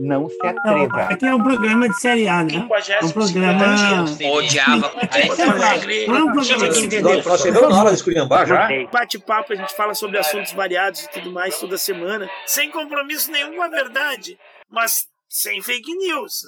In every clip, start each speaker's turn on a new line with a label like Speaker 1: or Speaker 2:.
Speaker 1: Não se atreva.
Speaker 2: Aqui é um programa de série A, né? É um programa.
Speaker 3: Odiava.
Speaker 4: Nós chegamos na hora de esculhambar já.
Speaker 5: Bate-papo, a gente fala sobre assuntos variados e tudo mais toda semana, sem compromisso nenhum com a verdade, mas sem fake news.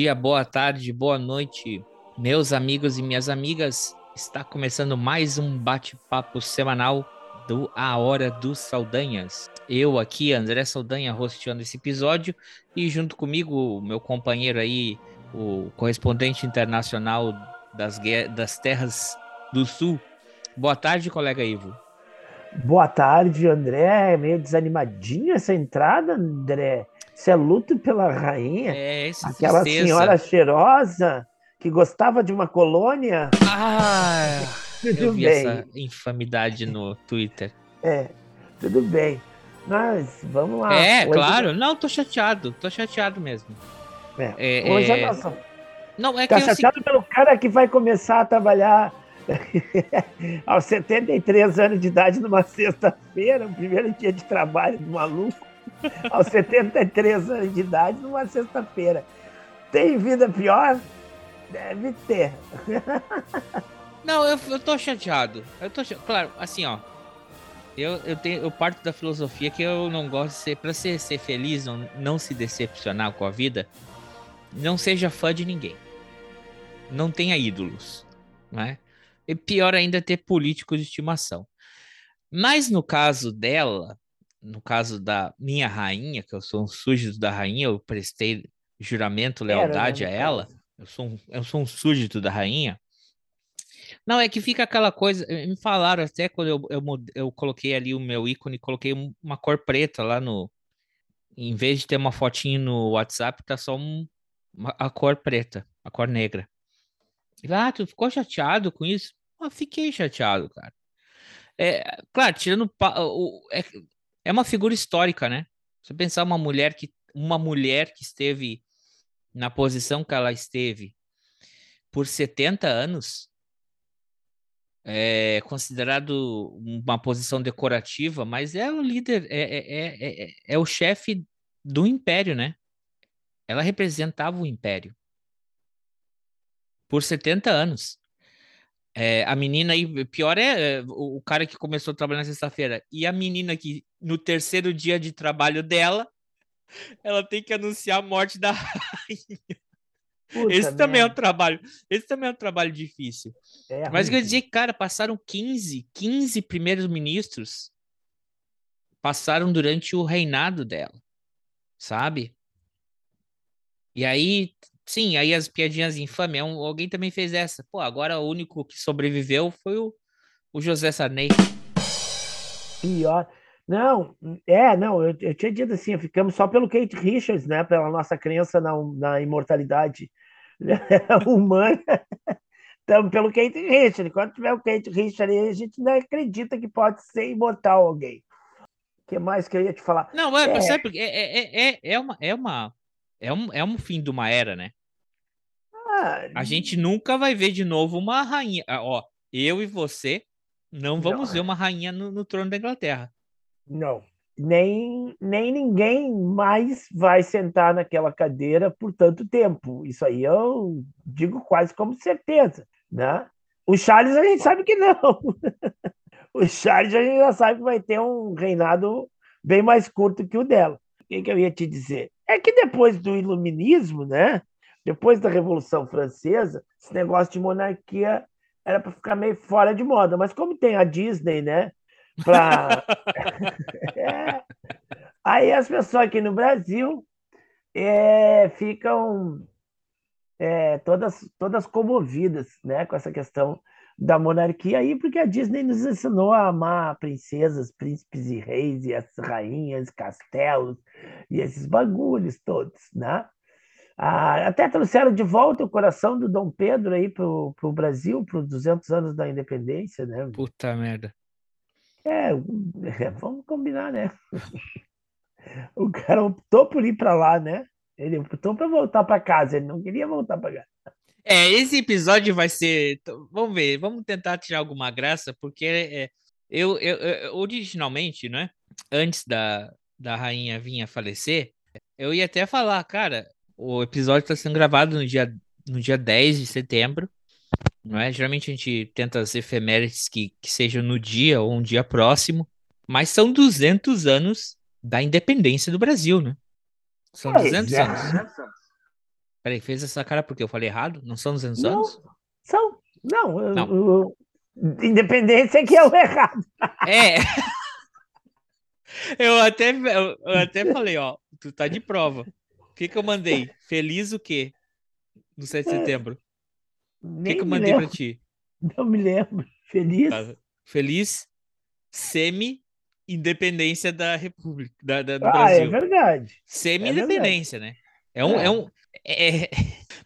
Speaker 3: Dia, boa tarde, boa noite, meus amigos e minhas amigas. Está começando mais um bate-papo semanal do A Hora dos Saldanhas. Eu aqui, André Saldanha, hosteando esse episódio, e junto comigo, meu companheiro aí, o correspondente internacional das, das terras do sul. Boa tarde, colega Ivo.
Speaker 6: Boa tarde, André. Meio desanimadinha essa entrada, André. Você é luto pela rainha?
Speaker 3: É, essa
Speaker 6: Aquela
Speaker 3: tristeza.
Speaker 6: senhora cheirosa que gostava de uma colônia?
Speaker 3: Ah, eu
Speaker 6: Tudo
Speaker 3: vi
Speaker 6: bem.
Speaker 3: essa infamidade no Twitter.
Speaker 6: É, tudo bem. Mas vamos lá.
Speaker 3: é,
Speaker 6: Hoje-
Speaker 3: claro. Não, tô chateado. Tô chateado mesmo.
Speaker 6: É,
Speaker 3: É,
Speaker 6: Hoje
Speaker 3: é,
Speaker 6: a nossa.
Speaker 3: Não, é que
Speaker 6: Tá
Speaker 3: eu, assim,
Speaker 6: chateado pelo cara que vai começar a trabalhar aos 73 anos de idade numa sexta-feira, o primeiro dia de trabalho do maluco, aos 73 anos de idade numa sexta-feira. Tem vida pior? Deve ter.
Speaker 3: Não, eu, eu tô chateado. Eu tô cha- Claro, assim, ó. Eu, eu, tenho, eu parto da filosofia que eu não gosto de ser. Pra ser, ser feliz, não, não se decepcionar com a vida, não seja fã de ninguém. Não tenha ídolos. Né? E pior ainda é ter políticos de estimação. Mas no caso dela, no caso da minha rainha, que eu sou um súdito da rainha, eu prestei juramento,
Speaker 6: Era, né,
Speaker 3: lealdade
Speaker 6: no
Speaker 3: a ela. Eu sou, um, eu sou um súdito da rainha. Não, é que fica aquela coisa. eh, Me falaram até quando eu, eu, eu coloquei ali o meu ícone, coloquei um- uma cor preta lá no. Em vez de ter uma fotinho no WhatsApp, tá só um, uma- a cor preta, a cor negra. E lá, ah, tu ficou chateado com isso? Fiquei chateado, cara. É, claro, tirando. o- é, é uma figura histórica, né? Você pensar uma mulher que. Uma mulher que esteve na posição que ela esteve por 70 anos é considerado uma posição decorativa, mas é o líder, é, é, é, é, é o chefe do império, né? Ela representava o império por 70 anos. É, a menina aí, pior é, é, o, cara que começou a trabalhar na sexta-feira e a menina que no terceiro dia de trabalho dela, ela tem que anunciar a morte da
Speaker 6: Puta
Speaker 3: esse também é um trabalho, esse também é um trabalho difícil.
Speaker 6: É
Speaker 3: Mas eu quer dizer que, cara, passaram 15, 15 primeiros ministros passaram durante o reinado dela, sabe? E aí, sim, aí as piadinhas infames, é um- alguém também fez essa. Pô, agora o único que sobreviveu foi o, o José Sarney.
Speaker 6: Pior. Não, é, não, eu, eu tinha dito assim, ficamos só pelo Kate Richards, né? Pela nossa crença na, na imortalidade humana. Estamos pelo Kate Richards. Quando tiver o Kate Richards, aí, a gente não acredita que pode ser imortal alguém. O que mais que eu ia te falar?
Speaker 3: Não, é,
Speaker 6: É.
Speaker 3: sabe, é, é, é, é uma, é uma, é um, é um fim de uma era, né?
Speaker 6: Ah,
Speaker 3: A gente nunca vai ver de novo uma rainha. Ah, Ó, eu e você não vamos
Speaker 6: Não.
Speaker 3: ver uma rainha no, no trono da Inglaterra.
Speaker 6: Não. Nem, nem ninguém mais vai sentar naquela cadeira por tanto tempo. Isso aí eu digo quase como certeza, né? O Charles a gente sabe que não. O Charles a gente já sabe que vai ter um reinado bem mais curto que o dela. O que, que eu ia te dizer? É que depois do iluminismo, né? Depois da Revolução Francesa, esse negócio de monarquia era para ficar meio fora de moda. Mas como tem a Disney, né? Pra... é. Aí as pessoas aqui no Brasil é, ficam é, todas, todas comovidas né, com essa questão da monarquia aí, porque a Disney nos ensinou a amar princesas, príncipes e reis, e as rainhas, castelos, e esses bagulhos todos, né? Ah, até trouxeram de volta o coração do Dom Pedro aí pro, pro Brasil, para os 200 anos da independência, né?
Speaker 3: Puta merda.
Speaker 6: É, é vamos combinar, né? o cara optou por ir para lá, né? Ele optou para voltar para casa, ele não queria voltar para casa.
Speaker 3: É, esse episódio vai ser. Vamos ver, vamos tentar tirar alguma graça, porque é, eu, eu, eu, originalmente, né? Antes da, da rainha vir a falecer, eu ia até falar, cara, o episódio está sendo gravado no dia, no dia 10 de setembro. Não é? Geralmente a gente tenta as efemérides que, que sejam no dia ou um dia próximo, mas são 200 anos da independência do Brasil, né? São pois 200 é. anos. Peraí, fez essa cara porque eu falei errado? Não são 200 não, anos?
Speaker 6: São. Não, independência é que é o errado.
Speaker 3: É. Eu até, eu até falei, ó, tu tá de prova. O que que eu mandei? Feliz o quê? No 7 de setembro. O que que eu mandei pra ti?
Speaker 6: Não me lembro. Feliz? Tá.
Speaker 3: Feliz semi-independência da República, da, da do
Speaker 6: ah,
Speaker 3: Brasil.
Speaker 6: é verdade.
Speaker 3: Semi-independência, é né? É um, é. é um, é...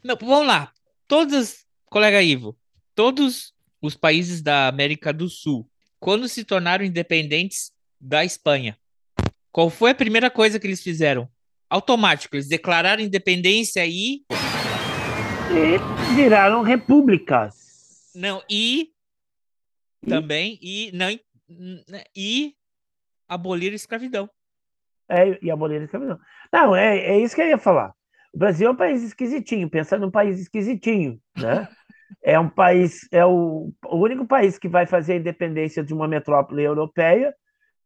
Speaker 3: Não, vamos lá. Todos, colega Ivo, todos os países da América do Sul, quando se tornaram independentes da Espanha, qual foi a primeira coisa que eles fizeram? Automático, eles declararam independência e.
Speaker 6: E viraram repúblicas.
Speaker 3: Não, e. e? Também, e. Não, e abolir a escravidão.
Speaker 6: É, e abolir a escravidão. Não, é, é isso que eu ia falar. O Brasil é um país esquisitinho, pensa num país esquisitinho, né? É um país, é o, o único país que vai fazer a independência de uma metrópole europeia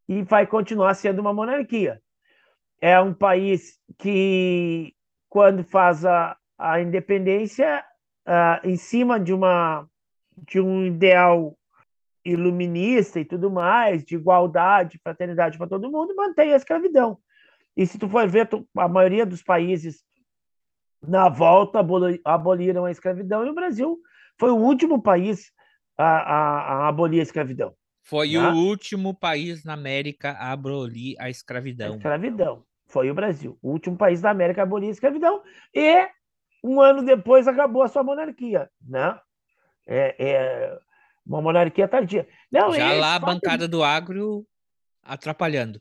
Speaker 6: e vai continuar sendo uma monarquia. É um país que, quando faz a, a independência, uh, em cima de, uma, de um ideal iluminista e tudo mais, de igualdade, fraternidade para todo mundo, mantém a escravidão. E se tu for ver, tu, a maioria dos países na volta aboliram a escravidão e o Brasil foi o último país a, a, a abolir a escravidão.
Speaker 3: Foi né? o último país na América a abolir a escravidão. A
Speaker 6: escravidão. Foi o Brasil. O último país da América a abolir a escravidão. E um ano depois acabou a sua monarquia. Né? É, é uma monarquia tardia. Não,
Speaker 3: Já lá a bancada do agro atrapalhando.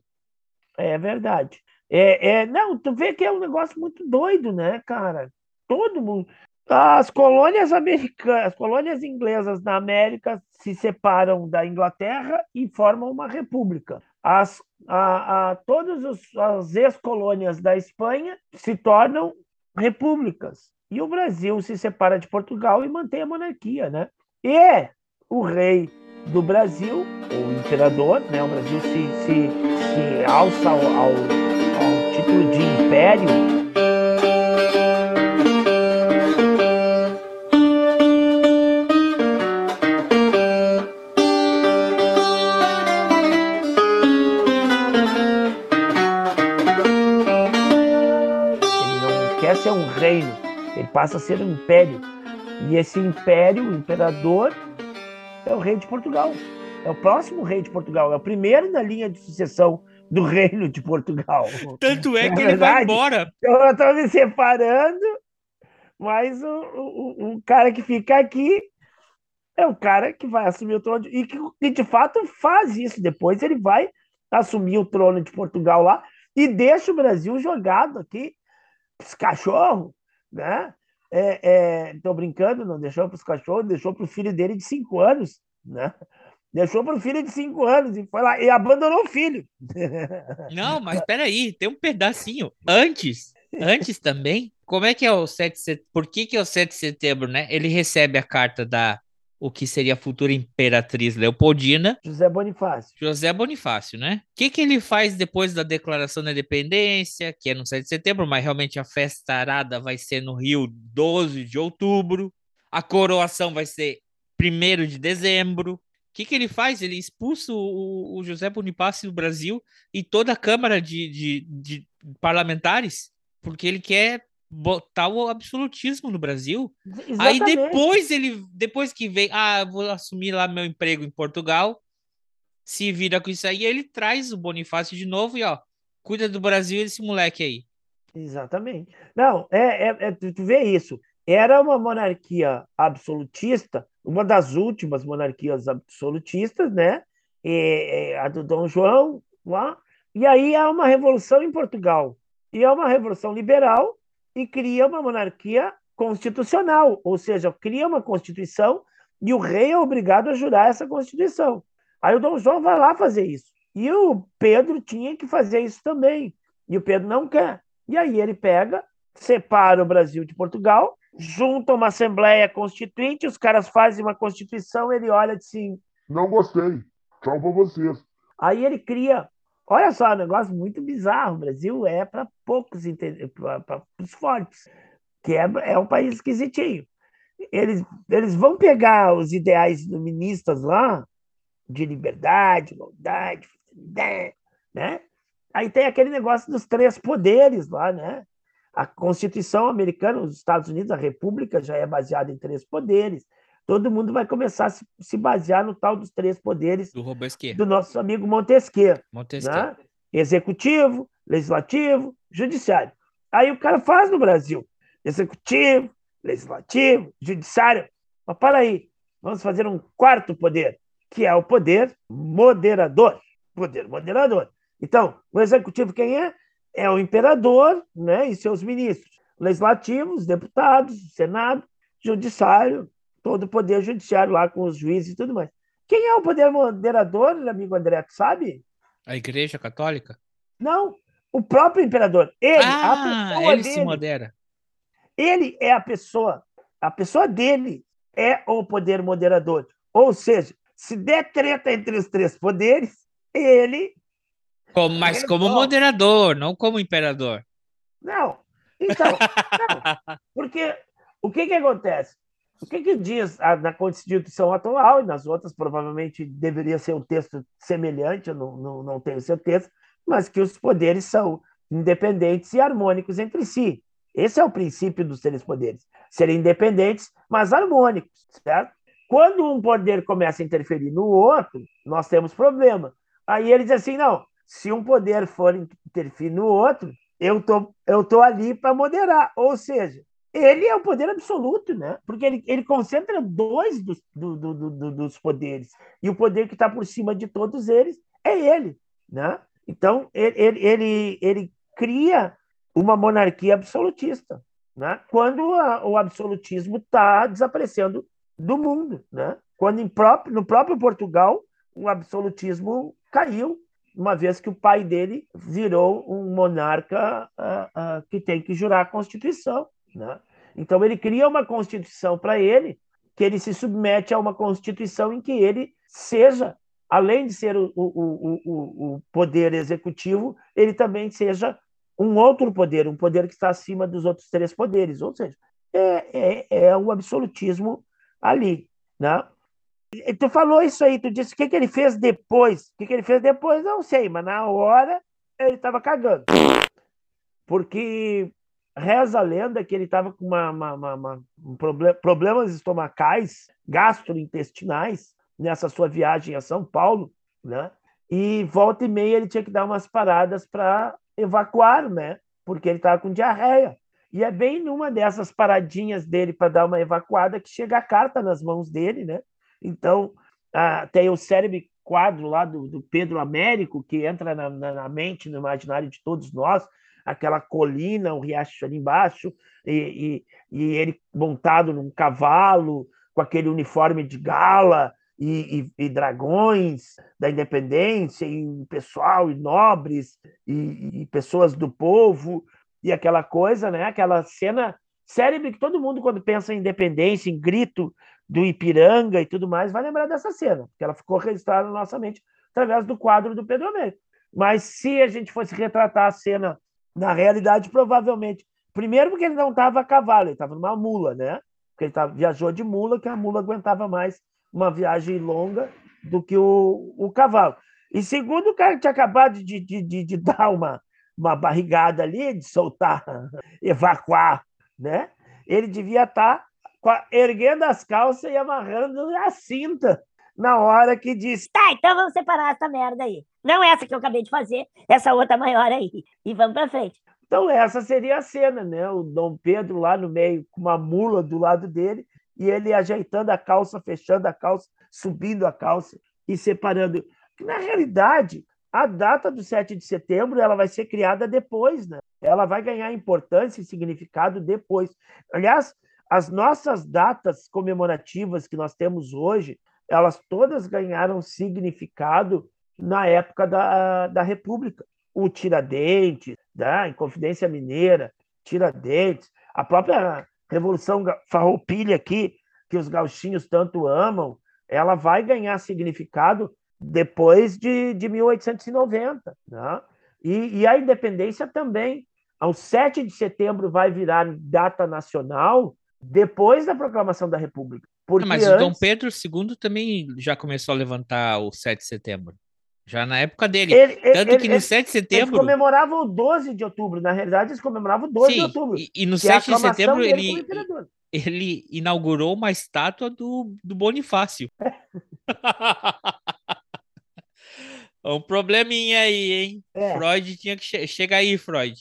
Speaker 6: É verdade. É, é, não, tu vê que é um negócio muito doido, né, cara? Todo mundo. As colônias americanas, as colônias inglesas na América se separam da Inglaterra e formam uma república. As, a, a, todas as ex-colônias da Espanha se tornam repúblicas. E o Brasil se separa de Portugal e mantém a monarquia, né? E o rei do Brasil, o imperador, né? O Brasil se, se, se alça ao, ao, ao título de império reino, ele passa a ser um império. E esse império, o imperador, é o rei de Portugal. É o próximo rei de Portugal, é o primeiro na linha de sucessão do reino de Portugal.
Speaker 3: Tanto é que é ele vai embora.
Speaker 6: Eu estou me separando, mas o, o, o cara que fica aqui é o cara que vai assumir o trono e que, que de fato faz isso. Depois ele vai assumir o trono de Portugal lá e deixa o Brasil jogado aqui os cachorros, né? É, é, tô brincando, não deixou para os cachorros, deixou para o filho dele de cinco anos, né? Deixou para o filho de cinco anos e foi lá e abandonou o filho.
Speaker 3: Não, mas peraí, tem um pedacinho. Antes, antes também, como é que é o 7 de setembro? Por que, que é o 7 de setembro, né? Ele recebe a carta da, o que seria a futura imperatriz Leopoldina.
Speaker 6: José Bonifácio.
Speaker 3: José Bonifácio, né? O que, que ele faz depois da declaração da independência, que é no 7 de setembro, mas realmente a festa arada vai ser no Rio 12 de outubro. A coroação vai ser 1 de dezembro. O que, que ele faz? Ele expulsa o, o José Bonifácio do Brasil e toda a Câmara de, de, de parlamentares, porque ele quer botar o absolutismo no Brasil. Exatamente. Aí depois ele, depois que vem, ah, vou assumir lá meu emprego em Portugal, se vira com isso aí, ele traz o Bonifácio de novo e ó, cuida do Brasil esse moleque aí.
Speaker 6: Exatamente. Não, é, é, é tu vê isso. Era uma monarquia absolutista, uma das últimas monarquias absolutistas, né? E, a do Dom João lá. E aí há uma revolução em Portugal. E é uma revolução liberal e cria uma monarquia constitucional, ou seja, cria uma constituição e o rei é obrigado a jurar essa constituição. Aí o Dom João vai lá fazer isso. E o Pedro tinha que fazer isso também. E o Pedro não quer. E aí ele pega, separa o Brasil de Portugal, junta uma Assembleia Constituinte, os caras fazem uma Constituição, ele olha assim:
Speaker 7: Não gostei, pra vocês.
Speaker 6: Aí ele cria Olha só, um negócio muito bizarro. O Brasil é para poucos, para os fortes, que é, é um país esquisitinho. Eles, eles vão pegar os ideais iluministas lá, de liberdade, igualdade, né? Aí tem aquele negócio dos três poderes lá, né? A Constituição americana, os Estados Unidos, a República já é baseada em três poderes todo mundo vai começar a se, se basear no tal dos três poderes
Speaker 3: do,
Speaker 6: do nosso amigo Montesquieu.
Speaker 3: Montesquieu.
Speaker 6: Né? Executivo, legislativo, judiciário. Aí o cara faz no Brasil. Executivo, legislativo, judiciário. Mas para aí, vamos fazer um quarto poder, que é o poder moderador. Poder moderador. Então, o executivo quem é? É o imperador né, e seus ministros. Legislativos, deputados, Senado, judiciário, todo o poder judiciário lá com os juízes e tudo mais. Quem é o poder moderador, amigo André, tu sabe?
Speaker 3: A Igreja Católica?
Speaker 6: Não, o próprio imperador. Ele,
Speaker 3: ah, ele dele, se modera.
Speaker 6: Ele é a pessoa, a pessoa dele é o poder moderador. Ou seja, se der treta entre os três poderes, ele.
Speaker 3: Como, mas ele como moderador, não como imperador.
Speaker 6: Não. Então, não, porque o que, que acontece? O que, que diz na Constituição atual, e nas outras provavelmente deveria ser um texto semelhante, eu não, não, não tenho certeza, mas que os poderes são independentes e harmônicos entre si. Esse é o princípio dos três poderes. Serem independentes, mas harmônicos, certo? Quando um poder começa a interferir no outro, nós temos problema. Aí ele diz assim: não, se um poder for interferir no outro, eu tô, tô ali para moderar. Ou seja, ele é o poder absoluto, né? Porque ele, ele concentra dois dos, do, do, do, dos poderes. E o poder que está por cima de todos eles é ele, né? Então, ele, ele, ele, ele cria uma monarquia absolutista, né? Quando a, o absolutismo está desaparecendo do mundo, né? Quando próprio, no próprio Portugal o absolutismo caiu, uma vez que o pai dele virou um monarca uh, uh, que tem que jurar a Constituição. Né? Então, ele cria uma constituição para ele, que ele se submete a uma constituição em que ele seja, além de ser o, o, o, o poder executivo, ele também seja um outro poder, um poder que está acima dos outros três poderes. Ou seja, é, é, é o absolutismo ali. Né? E tu falou isso aí, tu disse o que, que ele fez depois. O que, que ele fez depois, não sei, mas na hora ele estava cagando. Porque Reza a lenda que ele estava com uma, uma, uma, um problem, problemas estomacais, gastrointestinais, nessa sua viagem a São Paulo, né? E volta e meia ele tinha que dar umas paradas para evacuar, né? Porque ele estava com diarreia. E é bem numa dessas paradinhas dele para dar uma evacuada que chega a carta nas mãos dele, né? Então, ah, tem o cérebro quadro lá do, do Pedro Américo, que entra na, na, na, mente, no imaginário de todos nós, aquela colina, o riacho ali embaixo, e, e, e, ele montado num cavalo, com aquele uniforme de gala e, e dragões da independência, e pessoal, e nobres, e, pessoas do povo, e aquela coisa, né? aquela cena cérebro que todo mundo, quando pensa em independência, em grito do Ipiranga e tudo mais, vai lembrar dessa cena, porque ela ficou registrada na nossa mente através do quadro do Pedro Almeida. Mas se a gente fosse retratar a cena na realidade, provavelmente. Primeiro, porque ele não estava a cavalo, ele estava numa mula, né? Porque ele tava, viajou de mula, que a mula aguentava mais uma viagem longa do que o, o cavalo. E segundo, o cara tinha acabado de, de, de, de dar uma, uma barrigada ali, de soltar, evacuar, né? Ele devia estar tá erguendo as calças e amarrando a cinta na hora que disse:
Speaker 8: Tá, então vamos separar essa merda aí. Não essa que eu acabei de fazer, essa outra maior aí. E vamos para frente.
Speaker 6: Então, essa seria a cena, né? O Dom Pedro lá no meio, com uma mula do lado dele, e ele ajeitando a calça, fechando a calça, subindo a calça e separando. Na realidade, a data do 7 de setembro ela vai ser criada depois, né? Ela vai ganhar importância e significado depois. Aliás, as nossas datas comemorativas que nós temos hoje, elas todas ganharam significado na época da, da República. O Tiradentes, né? Inconfidência Mineira, Tiradentes, a própria Revolução Farroupilha aqui, que os gauchinhos tanto amam, ela vai ganhar significado depois de, de 1890. Né? E, e a independência também. Ao 7 de setembro vai virar data nacional depois da proclamação da República.
Speaker 3: Porque Não, mas antes... o Dom Pedro II também já começou a levantar o 7 de setembro. Já na época dele. Ele, Tanto ele, que no ele, 7 de setembro.
Speaker 6: Eles comemoravam o 12 de outubro. Na realidade, eles comemoravam o 12 Sim, de outubro.
Speaker 3: E, e no 7 é de setembro ele, ele inaugurou uma estátua do, do Bonifácio. um probleminha aí, hein? É. Freud tinha que. Che Chega aí, Freud.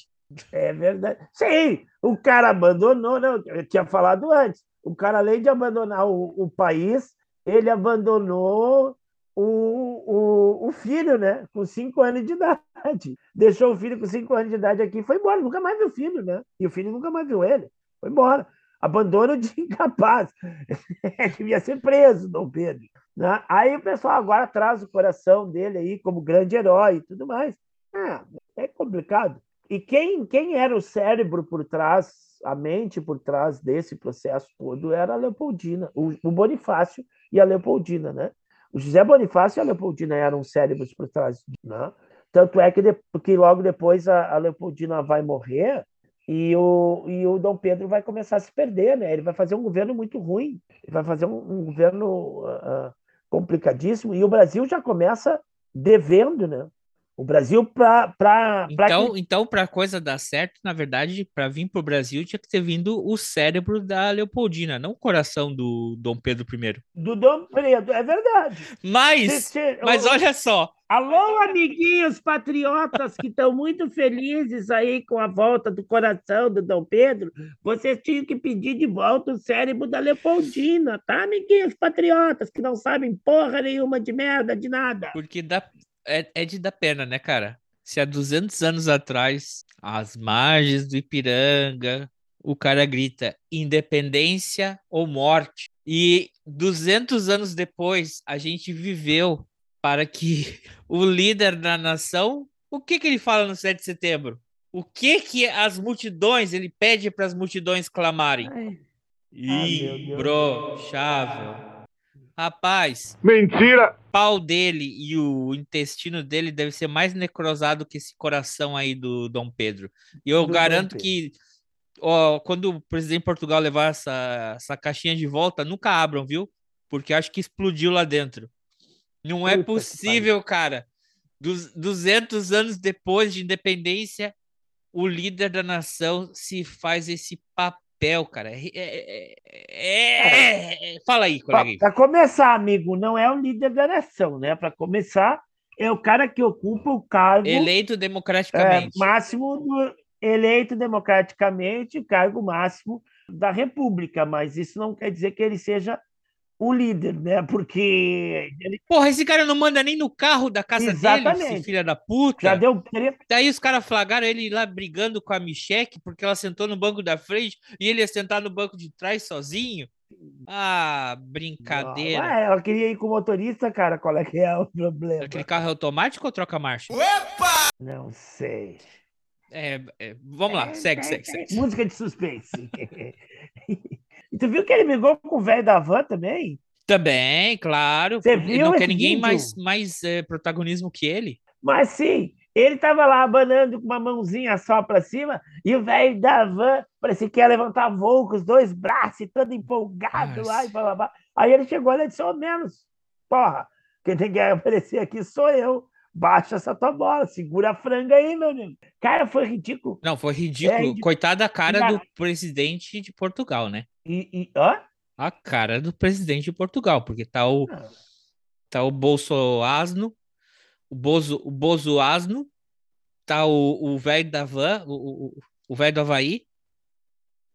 Speaker 6: É verdade. Sim, o cara abandonou, não, eu tinha falado antes. O cara, além de abandonar o, o país, ele abandonou o, o, o, filho, né? Com cinco anos de idade. Deixou o filho com cinco anos de idade aqui e foi embora. Nunca mais viu o filho, né? E o filho nunca mais viu ele. Foi embora. Abandono de incapaz. Devia ser preso, Dom Pedro. Né? Aí o pessoal agora traz o coração dele aí como grande herói e tudo mais. É, é complicado. E quem, quem era o cérebro por trás, a mente por trás desse processo todo era a Leopoldina, o, o Bonifácio e a Leopoldina, né? O José Bonifácio e a Leopoldina eram cérebros por trás, né? Tanto é que, de, que logo depois a, a, Leopoldina vai morrer e o, e o Dom Pedro vai começar a se perder, né? Ele vai fazer um governo muito ruim, ele vai fazer um, um governo uh, complicadíssimo e o Brasil já começa devendo, né? O Brasil para.
Speaker 3: Então, que... então para a coisa dar certo, na verdade, para vir para o Brasil tinha que ter vindo o cérebro da Leopoldina, não o coração do Dom Pedro I.
Speaker 6: Do Dom Pedro, é verdade.
Speaker 3: Mas, mas olha só.
Speaker 6: Alô, amiguinhos patriotas que estão muito felizes aí com a volta do coração do Dom Pedro. Vocês tinham que pedir de volta o cérebro da Leopoldina, tá, amiguinhos patriotas que não sabem porra nenhuma de merda, de nada.
Speaker 3: Porque dá, é, é de dar pena, né, cara? Se há 200 anos atrás, às margens do Ipiranga, o cara grita independência ou morte. E 200 anos depois, a gente viveu para que o líder da nação, o que que ele fala no 7 de setembro? O que que as multidões, ele pede para as multidões clamarem? Ai. Imbrochável. Rapaz.
Speaker 1: Mentira!
Speaker 3: O pau dele e o intestino dele deve ser mais necrosado que esse coração aí do Dom Pedro. E eu do garanto que ó, quando o presidente de Portugal levar essa, essa caixinha de volta, nunca abram, viu? Porque acho que explodiu lá dentro. Não é possível, cara. Dos 200 anos depois de independência, o líder da nação se faz esse papel papel, cara. É, é, é, é fala aí, colega.
Speaker 6: Para começar, amigo, não é o líder da nação, né? Para começar, é o cara que ocupa o cargo.
Speaker 3: Eleito democraticamente.
Speaker 6: máximo do, eleito democraticamente, cargo máximo da República, mas isso não quer dizer que ele seja o líder, né? Porque. Ele...
Speaker 3: Porra, esse cara não manda nem no carro da casa Exatamente. dele, filha da puta.
Speaker 6: Já deu
Speaker 3: Daí os caras flagraram ele lá brigando com a Micheque porque ela sentou no banco da frente e ele ia sentar no banco de trás sozinho. Ah, brincadeira.
Speaker 6: Ué, ela queria ir com o motorista, cara. Qual é que é o problema?
Speaker 3: Aquele carro é automático ou troca marcha?
Speaker 6: Opa! Não sei.
Speaker 3: É, é, vamos lá, segue, segue, segue.
Speaker 6: Música de suspense. e tu viu que ele brigou com o velho da van também?
Speaker 3: Também, claro.
Speaker 6: Você viu
Speaker 3: não quer ninguém
Speaker 6: vídeo?
Speaker 3: mais, mais é, protagonismo que ele.
Speaker 6: Mas sim, ele tava lá abanando com uma mãozinha só pra cima e o velho da van parecia que ia levantar voo com os dois braços todo empolgado lá e blá, blá, blá. Aí ele chegou e disse, ô menos, porra, quem tem que aparecer aqui sou eu. Baixa essa tua bola, segura a franga aí, meu amigo. Cara, foi ridículo.
Speaker 3: Não, foi ridículo.
Speaker 6: É ridículo.
Speaker 3: Coitada da cara do presidente de Portugal, né?
Speaker 6: E, e hã?
Speaker 3: A cara do presidente de Portugal, porque tá o,
Speaker 6: Não.
Speaker 3: tá o Bolso Asno, o Bozo, o Bozo Asno, tá o o velho da van, o- o o velho do Havaí,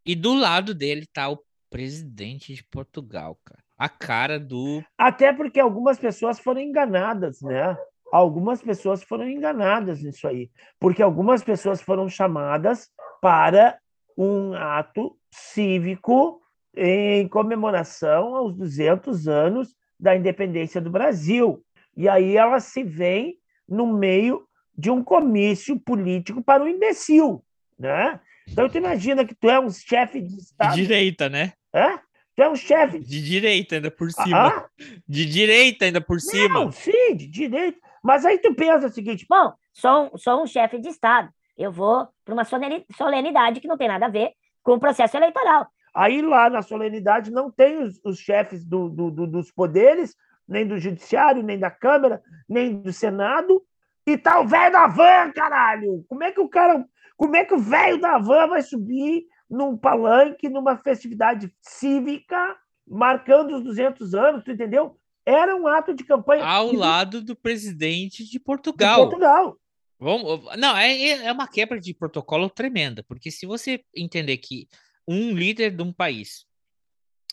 Speaker 3: e do lado dele tá o presidente de Portugal, cara. A cara do.
Speaker 6: Até porque algumas pessoas foram enganadas, né? Algumas pessoas foram enganadas nisso aí. Porque algumas pessoas foram chamadas para um ato cívico em comemoração aos 200 anos da independência do Brasil. E aí elas se veem no meio de um comício político para um imbecil, né? Então tu imagina que tu é um chefe de
Speaker 3: De
Speaker 6: Estado,
Speaker 3: direita, né?
Speaker 6: Hã? Tu é um chefe de
Speaker 3: De direita ainda por cima.
Speaker 6: Ah,
Speaker 3: De direita ainda por cima.
Speaker 6: Não, sim, de direito. Mas aí tu pensa o seguinte,
Speaker 8: Bom, sou, sou um chefe de Estado. Eu vou para uma solenidade que não tem nada a ver com o processo eleitoral.
Speaker 6: aí lá na solenidade não tem os, os chefes do- do- do- dos poderes, nem do judiciário, nem da Câmara, nem do Senado, e tá o velho da van, caralho! Como é que o cara. Como é que o velho da van vai subir num palanque, numa festividade cívica, marcando os 200 anos, tu entendeu? Era um ato de campanha
Speaker 3: Ao lado do presidente de
Speaker 6: de
Speaker 3: Portugal.
Speaker 6: Portugal.
Speaker 3: Vamos, não, é, é uma quebra de protocolo tremenda, porque se você entender que um líder de um país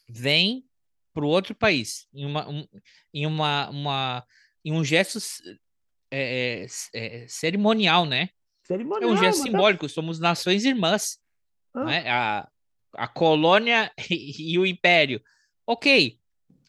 Speaker 3: vem para o outro país em uma, um, em uma, uma em um gesto é, é, é, cerimonial, né? É
Speaker 6: Cerimonial,
Speaker 3: um gesto
Speaker 6: tá-
Speaker 3: simbólico, somos nações irmãs,
Speaker 6: Ah.
Speaker 3: né? A, a colônia e, e o império. Ok,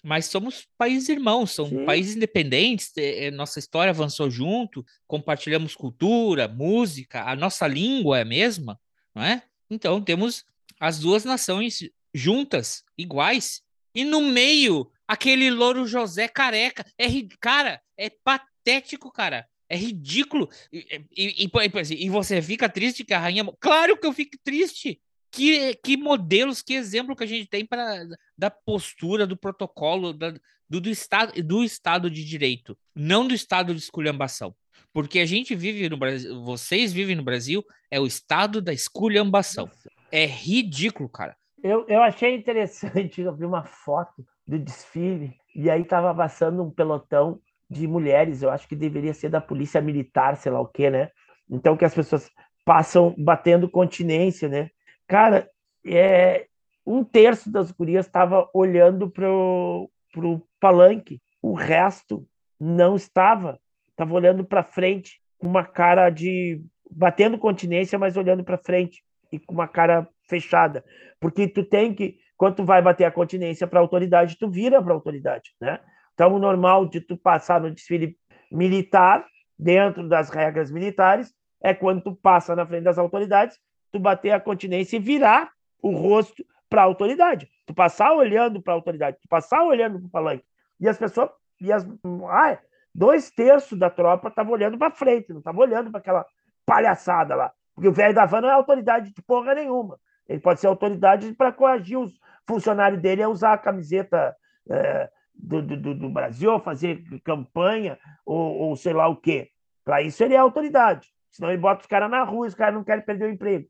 Speaker 3: mas somos países irmãos, são
Speaker 6: Sim.
Speaker 3: países independentes, eh, eh, nossa história avançou junto, compartilhamos cultura, música, a nossa língua é a mesma, não é? Então temos as duas nações juntas, iguais, e no meio, aquele louro José careca, é, cara, é patético, cara, é ridículo, e, e, e, e você fica triste que a rainha... Claro que eu fico triste! Que, que modelos, que exemplo que a gente tem para da postura, do protocolo, da, do, do, estado, do Estado de Direito, não do Estado de esculhambação. Porque a gente vive no Brasil, vocês vivem no Brasil, é o Estado da esculhambação. É ridículo, cara.
Speaker 6: Eu, eu achei interessante, eu vi uma foto do desfile, e aí estava passando um pelotão de mulheres, eu acho que deveria ser da polícia militar, sei lá o quê, né? Então que as pessoas passam batendo continência, né? Cara, é, um terço das gurias estava olhando pro, pro palanque, o resto não estava, estava olhando para frente, com uma cara de batendo continência, mas olhando para frente e com uma cara fechada, porque tu tem que quando tu vai bater a continência para a autoridade, tu vira para a autoridade, né? Então, o normal de tu passar no desfile militar, dentro das regras militares, é quando tu passa na frente das autoridades, tu bater a continência e virar o rosto para a autoridade. Tu passar olhando para a autoridade, tu passar olhando para o palanque. E as pessoas, e as, ah, dois terços da tropa estavam olhando para frente, não estavam olhando para aquela palhaçada lá. Porque o velho da van não é autoridade de porra nenhuma. Ele pode ser autoridade para coagir os funcionários dele a usar a camiseta é, do, do, do, Brasil, fazer campanha, ou, ou sei lá o quê. Para isso ele é autoridade. Senão ele bota os caras na rua, os caras não querem perder o emprego.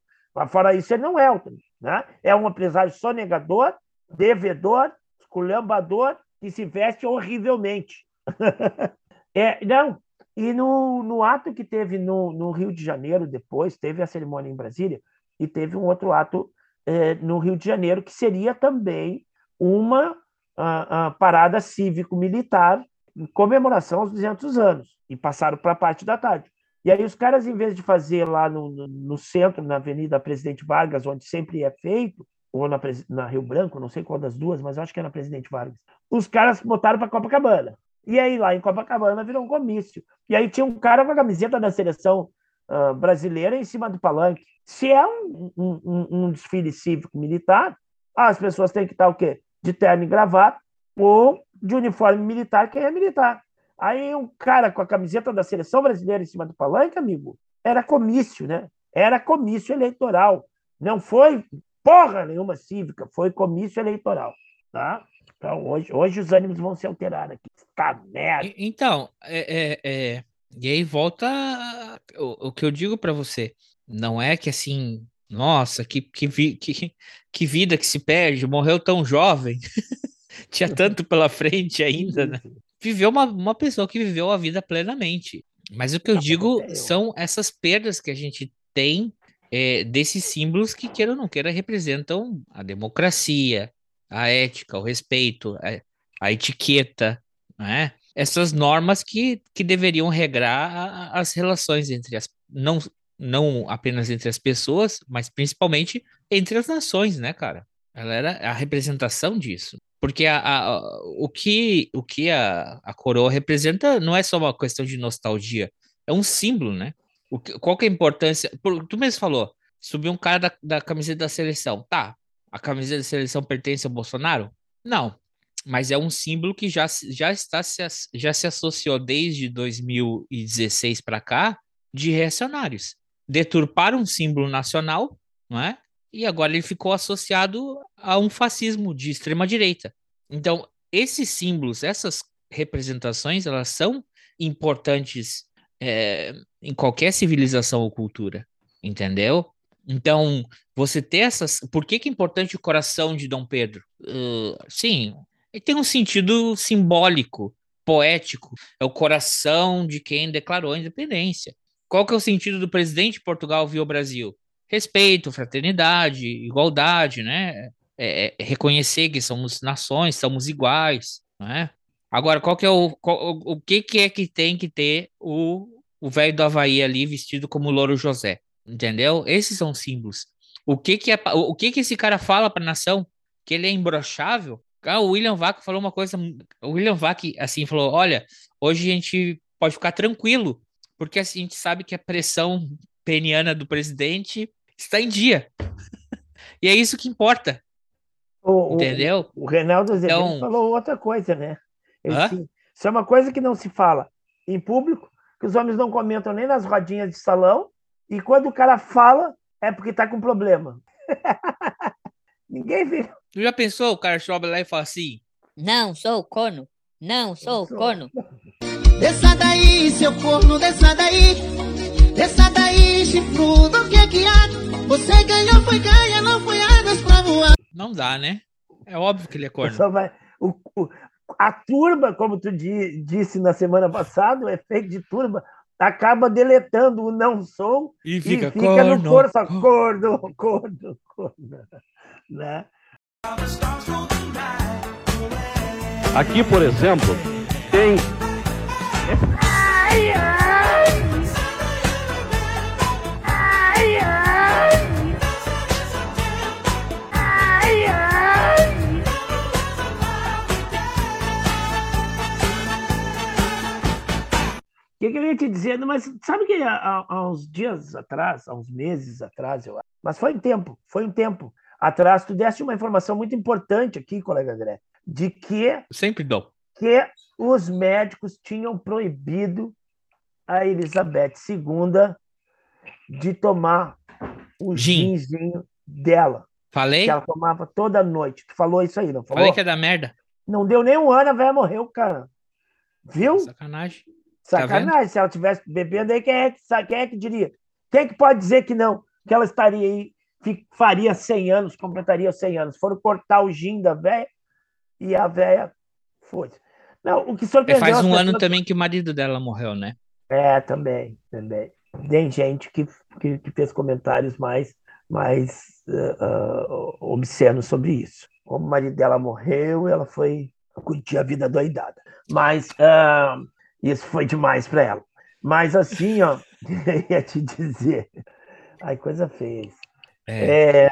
Speaker 6: Fora isso, ele não é. Né? É um empresário sonegador, devedor, esculhambador, que se veste horrivelmente. é, não, e no, no ato que teve no, no, Rio de Janeiro, depois, teve a cerimônia em Brasília, e teve um outro ato é, no Rio de Janeiro, que seria também uma a, a parada cívico-militar em comemoração aos 200 anos, e passaram para a parte da tarde. E aí os caras, em vez de fazer lá no, no, no centro, na Avenida Presidente Vargas, onde sempre é feito, ou na, na, Rio Branco, não sei qual das duas, mas acho que é na Presidente Vargas, os caras botaram para Copacabana. E aí lá em Copacabana virou um comício. E aí tinha um cara com a camiseta da seleção uh, brasileira em cima do palanque. Se é um, um, um desfile cívico-militar, as pessoas têm que estar o quê? De terno e gravata ou de uniforme militar, quem é militar. Aí um cara com a camiseta da seleção brasileira em cima do palanque, amigo, era comício, né? Era comício eleitoral. Não foi porra nenhuma cívica, foi comício eleitoral, tá? Então hoje, hoje os ânimos vão se alterar aqui. Tá merda.
Speaker 3: Então, é, é, é... e aí volta o, o que eu digo para você. Não é que assim, nossa, que, que, vi, que, que vida que se perde, morreu tão jovem. Tinha tanto pela frente ainda, né? Viveu uma, uma pessoa que viveu a vida plenamente. Mas o que eu não, digo é são essas perdas que a gente tem é, desses símbolos que, queira ou não queira, representam a democracia, a ética, o respeito, a, a etiqueta, né? essas normas que, que deveriam regrar a, as relações entre as não, não apenas entre as pessoas, mas principalmente entre as nações, né, cara? Ela era a representação disso. Porque a, a, o que, o que a, a coroa representa não é só uma questão de nostalgia, é um símbolo, né? O que, qual que é a importância? Por, tu mesmo falou, subiu um cara da, da camiseta da seleção. Tá, a camiseta da seleção pertence ao Bolsonaro? Não, mas é um símbolo que já, já, está, já se associou desde 2016 para cá de reacionários. Deturparam um símbolo nacional, não é? E agora ele ficou associado a um fascismo de extrema direita. Então, esses símbolos, essas representações, elas são importantes é, em qualquer civilização ou cultura, entendeu? Então, você ter essas. Por que, que é importante o coração de Dom Pedro? Uh, sim, ele tem um sentido simbólico, poético. É o coração de quem declarou a independência. Qual que é o sentido do presidente de Portugal vir ao Brasil? Respeito, fraternidade, igualdade, né? É, é, reconhecer que somos nações, somos iguais, né? Agora, qual que é o, qual, o que que é que tem que ter o o velho do Havaí ali vestido como Louro José, entendeu? Esses são símbolos. O que que é, o que que esse cara fala para a nação? Que ele é imbrochável? Ah, o William Vac falou uma coisa, o William Vac assim falou, olha, hoje a gente pode ficar tranquilo, porque assim, a gente sabe que a pressão peniana do presidente está em dia. e é isso que importa. O, Entendeu?
Speaker 6: O, o Reinaldo Azevedo então... falou outra coisa, né? Ele, assim, isso é uma coisa que não se fala em público, que os homens não comentam nem nas rodinhas de salão, e quando o cara fala, é porque tá com problema. Ninguém vê.
Speaker 3: Tu já pensou o cara sobe lá e fala assim?
Speaker 9: Não, sou corno. Não, sou, sou. corno.
Speaker 10: Desça daí, seu corno, desça daí. Desça daí, chifrudo, o que é que há? Você ganhou, foi ganha, não foi pra voar.
Speaker 3: Não dá, né? É óbvio que ele é corno.
Speaker 6: Vai, o, o, a turba, como tu di, disse na semana passada, o efeito de turba acaba deletando o não sou
Speaker 3: e fica, e fica corno, no
Speaker 6: força corno, corno, corno, né?
Speaker 11: Aqui, por exemplo, tem
Speaker 6: que, que, eu ia te dizer? Mas sabe que há, há, uns dias atrás, há uns meses atrás, eu acho, mas foi um tempo, foi um tempo atrás, tu deste uma informação muito importante aqui, colega André, de que.
Speaker 3: Sempre dou.
Speaker 6: Que os médicos tinham proibido a Elizabeth II de tomar o Gin. ginzinho dela.
Speaker 3: Falei?
Speaker 6: Que ela tomava toda noite. Tu falou isso aí, não falou?
Speaker 3: Falei que é da merda.
Speaker 6: Não deu nem um ano, a velha morreu, cara. Viu?
Speaker 3: Sacanagem.
Speaker 6: Tá Sacanagem. Tá Se ela tivesse bebendo aí, quem é, que, quem é que diria? Quem é que pode dizer que não? Que ela estaria aí, faria 100 anos, completaria 100 anos. Foram cortar o gin da velha e a velha foi. Não, o que surpreendeu...
Speaker 3: É, faz um ano também que o marido dela morreu, né?
Speaker 6: É, também, também. Tem gente que, que, que fez comentários mais, mais uh, uh, obscenos sobre isso. Como o marido dela morreu, ela foi curtir a vida doidada. Mas uh, isso foi demais para ela. Mas assim, ó, eu ia te dizer. Ai, coisa feia. É. é.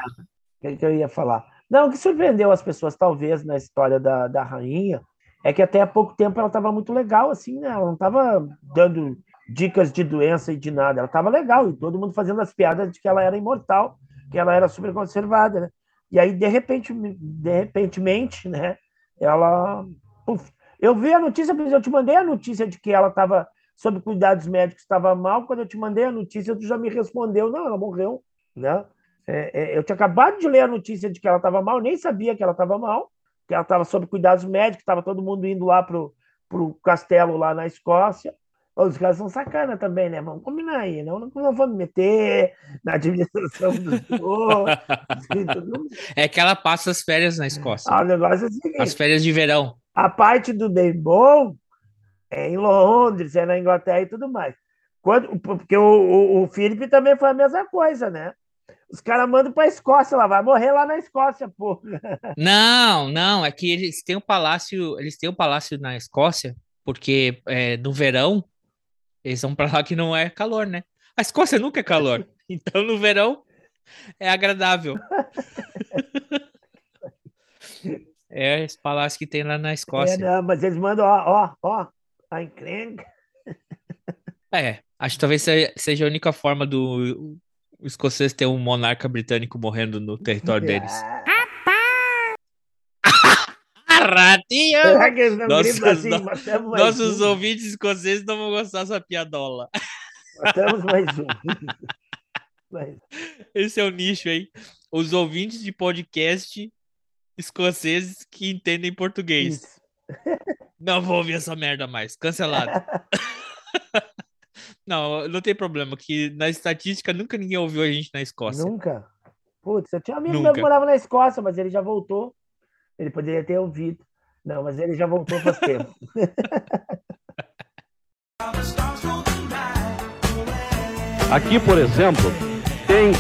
Speaker 6: O que eu ia falar? Não, o que surpreendeu as pessoas, talvez, na história da, da rainha, é que até há pouco tempo ela estava muito legal, assim, né? Ela não estava dando
Speaker 12: dicas de doença e de nada. Ela estava legal, e todo mundo fazendo as piadas de que ela era imortal, que ela era super conservada, né? E aí, de repente, de repentemente, né? Ela. Eu vi a notícia, eu te mandei a notícia de que ela estava sob cuidados médicos, estava mal. Quando eu te mandei a notícia, tu já me respondeu: não, ela morreu, né? É, é, eu tinha acabado de ler a notícia de que ela estava mal, nem sabia que ela estava mal, que ela estava sob cuidados médicos, estava todo mundo indo lá pro, pro castelo lá na Escócia. Os caras são sacana também, né? Vamos combinar aí, não, não, não vamos meter na administração dos
Speaker 3: É que ela passa as férias na Escócia.
Speaker 12: Ah, o negócio é o seguinte,
Speaker 3: As férias de verão.
Speaker 12: A parte do bem bom é em Londres, é na Inglaterra e tudo mais. Quando, porque o, o, o Felipe também foi a mesma coisa, né? Os caras mandam para a Escócia, ela vai morrer lá na Escócia, pô.
Speaker 3: Não, não, é que eles têm um palácio, eles têm um palácio na Escócia, porque é, no verão eles vão para lá que não é calor, né? A Escócia nunca é calor, então no verão é agradável. É esse palácio que tem lá na
Speaker 12: É,
Speaker 3: Escócia.
Speaker 12: não, mas eles mandam, ó, ó, ó, a encrenca.
Speaker 3: É, acho que talvez se- seja a única forma do o escocês ter um monarca britânico morrendo no território deles. Ratinho!
Speaker 12: Será que eles não
Speaker 3: Nossa,
Speaker 12: gritam assim?
Speaker 3: no- Nossos
Speaker 12: um.
Speaker 3: ouvintes escoceses não vão gostar dessa piadola.
Speaker 12: Matamos mais um. Mas-
Speaker 3: Esse é o nicho aí. Os ouvintes de podcast escoceses que entendem português.
Speaker 12: Isso.
Speaker 3: Não vou ouvir essa merda mais. Cancelado. não, não tem problema, que na estatística nunca ninguém ouviu a gente na Escócia.
Speaker 12: Nunca. Putz, eu tinha um amigo meu que morava na Escócia, mas ele já voltou. Ele poderia ter ouvido. Não, mas ele já voltou faz tempo.
Speaker 11: Aqui, por exemplo, tem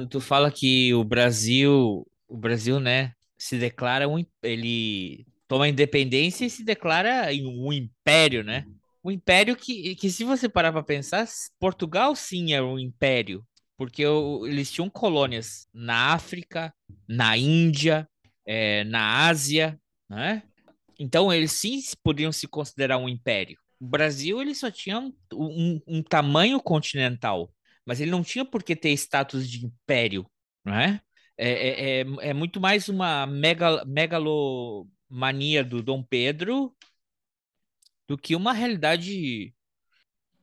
Speaker 3: Quando tu fala que o Brasil, o Brasil, né, se declara um, ele toma independência e se declara um império, né? Um império que, que se você parar para pensar, Portugal sim era um império, porque eles tinham colônias na África, na Índia, eh, na Ásia, né? Então eles sim poderiam se considerar um império. O Brasil ele só tinha um, um- um tamanho continental, mas ele não tinha por que ter status de império, não é? É, é, muito mais uma mega, megalomania do Dom Pedro do que uma realidade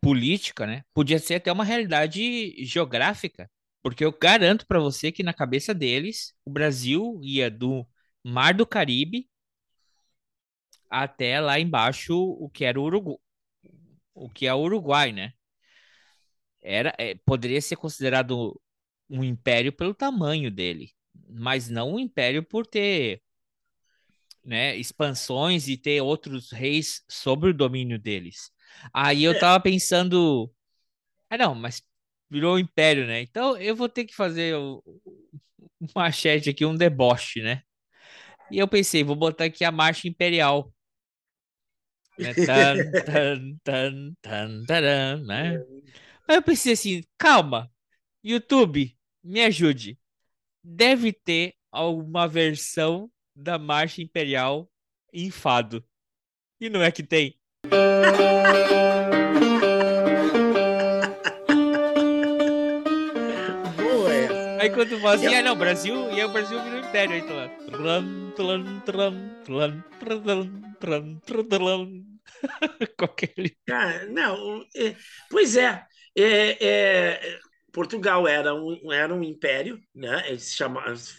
Speaker 3: política, né? Podia ser até uma realidade geográfica, porque eu garanto para você que na cabeça deles o Brasil ia do Mar do Caribe até lá embaixo o que era o Urugu... o que é o Uruguai, né? Era, é, poderia ser considerado um império pelo tamanho dele, mas não um império por ter né, expansões e ter outros reis sobre o domínio deles. Aí eu tava pensando, ah não, mas virou um império, né? Então eu vou ter que fazer uma chat aqui, um deboche, né? E eu pensei, vou botar aqui a marcha imperial. Né? Tan, tan, tan, tan, taran, né? Aí eu pensei assim, calma, YouTube, me ajude. Deve ter alguma versão da Marcha Imperial em fado. E não é que tem?
Speaker 6: Boa essa.
Speaker 3: Aí quando fala assim, ah não, Brasil, e aí o Brasil virou império, aí tu lá. Tran, tran, tran, tran, tran, tran, tran, tran. Aquele.
Speaker 6: Cara, não, é, pois é, é, é, Portugal era um, era um império, né?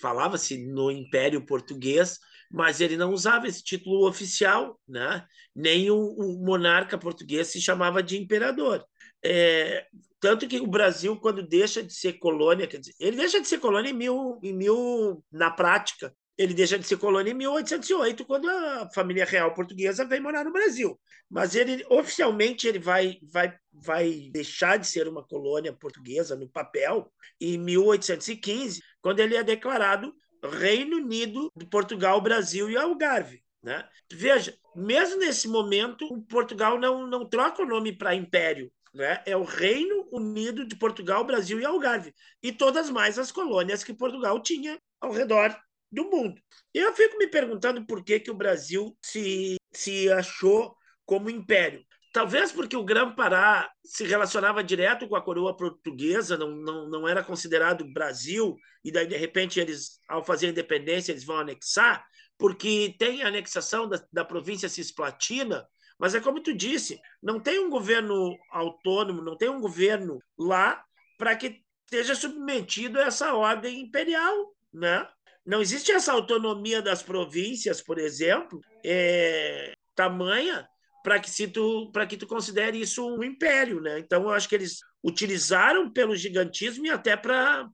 Speaker 6: Falava-se no Império Português, mas ele não usava esse título oficial, né? Nem o, o monarca português se chamava de imperador. É, tanto que o Brasil, quando deixa de ser colônia, quer dizer, ele deixa de ser colônia em mil, em mil na prática, ele deixa de ser colônia em 1808, quando a família real portuguesa vem morar no Brasil. Mas ele oficialmente ele vai, vai, vai deixar de ser uma colônia portuguesa no papel em 1815, quando ele é declarado Reino Unido de Portugal, Brasil e Algarve. Né? Veja, mesmo nesse momento, Portugal não, não troca o nome para império. Né? É o Reino Unido de Portugal, Brasil e Algarve. E todas mais as colônias que Portugal tinha ao redor do mundo. Eu fico me perguntando por que, que o Brasil se, se achou como império. Talvez porque o Grã-Pará se relacionava direto com a coroa portuguesa, não, não, não era considerado Brasil, e daí, de repente, eles, ao fazer a independência, eles vão anexar, porque tem a anexação da, da província cisplatina, mas é como tu disse, não tem um governo autônomo, não tem um governo lá para que esteja submetido a essa ordem imperial, né? Não existe essa autonomia das províncias, por exemplo, é, tamanha para que se tu para que tu considere isso um império, né? Então eu acho que eles utilizaram pelo gigantismo e até para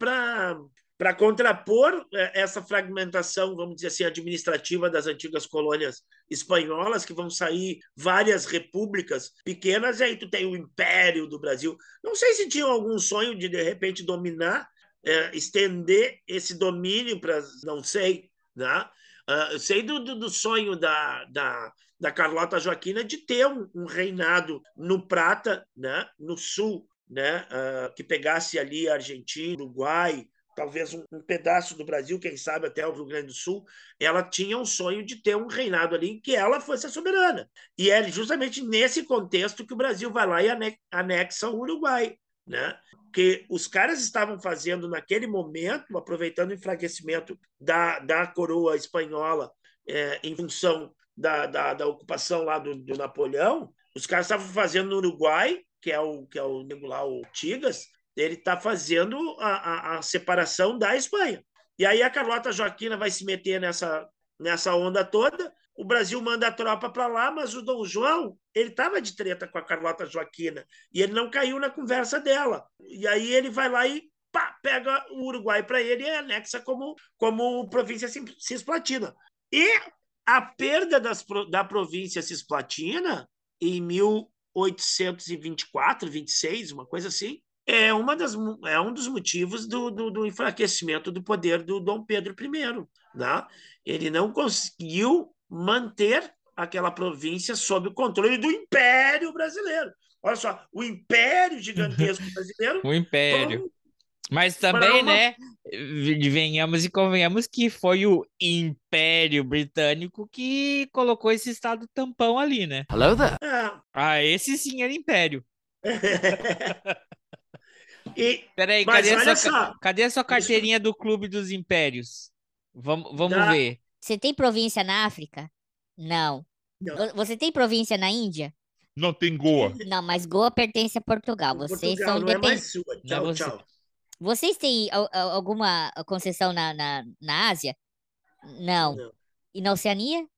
Speaker 6: para contrapor é, essa fragmentação, vamos dizer assim, administrativa das antigas colônias espanholas, que vão sair várias repúblicas pequenas, e aí tu tem o Império do Brasil. Não sei se tinham algum sonho de, de repente, dominar, é, estender esse domínio para. Não sei. Né? Eu sei do, do, sonho da, da, da Carlota Joaquina de ter um, um reinado no Prata, né? no Sul, né? Uh, que pegasse ali Argentina, Uruguai, talvez um, um, pedaço do Brasil, quem sabe até o Rio Grande do Sul, ela tinha um sonho de ter um reinado ali em que ela fosse a soberana. E é justamente nesse contexto que o Brasil vai lá e anexa o Uruguai. Né? Que os caras estavam fazendo naquele momento, aproveitando o enfraquecimento da, da coroa espanhola é, em função da, da, da, ocupação lá do, do Napoleão, os caras estavam fazendo no Uruguai, que é o que é o lá, o Tigas, ele está fazendo a, a, a, separação da Espanha. E aí a Carlota Joaquina vai se meter nessa, nessa onda toda. O Brasil manda a tropa para lá, mas o Dom João ele estava de treta com a Carlota Joaquina e ele não caiu na conversa dela. E aí ele vai lá e pá, pega o Uruguai para ele e anexa como, como província cisplatina. E a perda das, da província cisplatina em 1824, 26, uma coisa assim, é, uma das, é um dos motivos do, do, do enfraquecimento do poder do Dom Pedro I. Né? Ele não conseguiu manter aquela província sob o controle do Império Brasileiro. Olha só, o Império Gigantesco Brasileiro.
Speaker 3: o Império. Mas também, uma... né, venhamos e convenhamos que foi o Império Britânico que colocou esse estado tampão ali, né?
Speaker 13: Hello there.
Speaker 6: É.
Speaker 3: Ah, esse sim era Império.
Speaker 6: E,
Speaker 3: Peraí, cadê a, sua, cadê a sua carteirinha do Clube dos Impérios? Vamos, vamos da... ver.
Speaker 9: Você tem província na África? Não.
Speaker 6: Não.
Speaker 9: Você tem província na Índia?
Speaker 7: Não tem Goa.
Speaker 9: Não, mas Goa pertence a Portugal. Vocês
Speaker 6: Portugal,
Speaker 9: são
Speaker 6: independentes. É
Speaker 9: tchau,
Speaker 6: você... tchau.
Speaker 9: Vocês têm alguma concessão na, na, na Ásia? Não.
Speaker 6: Não.
Speaker 9: E na Oceania?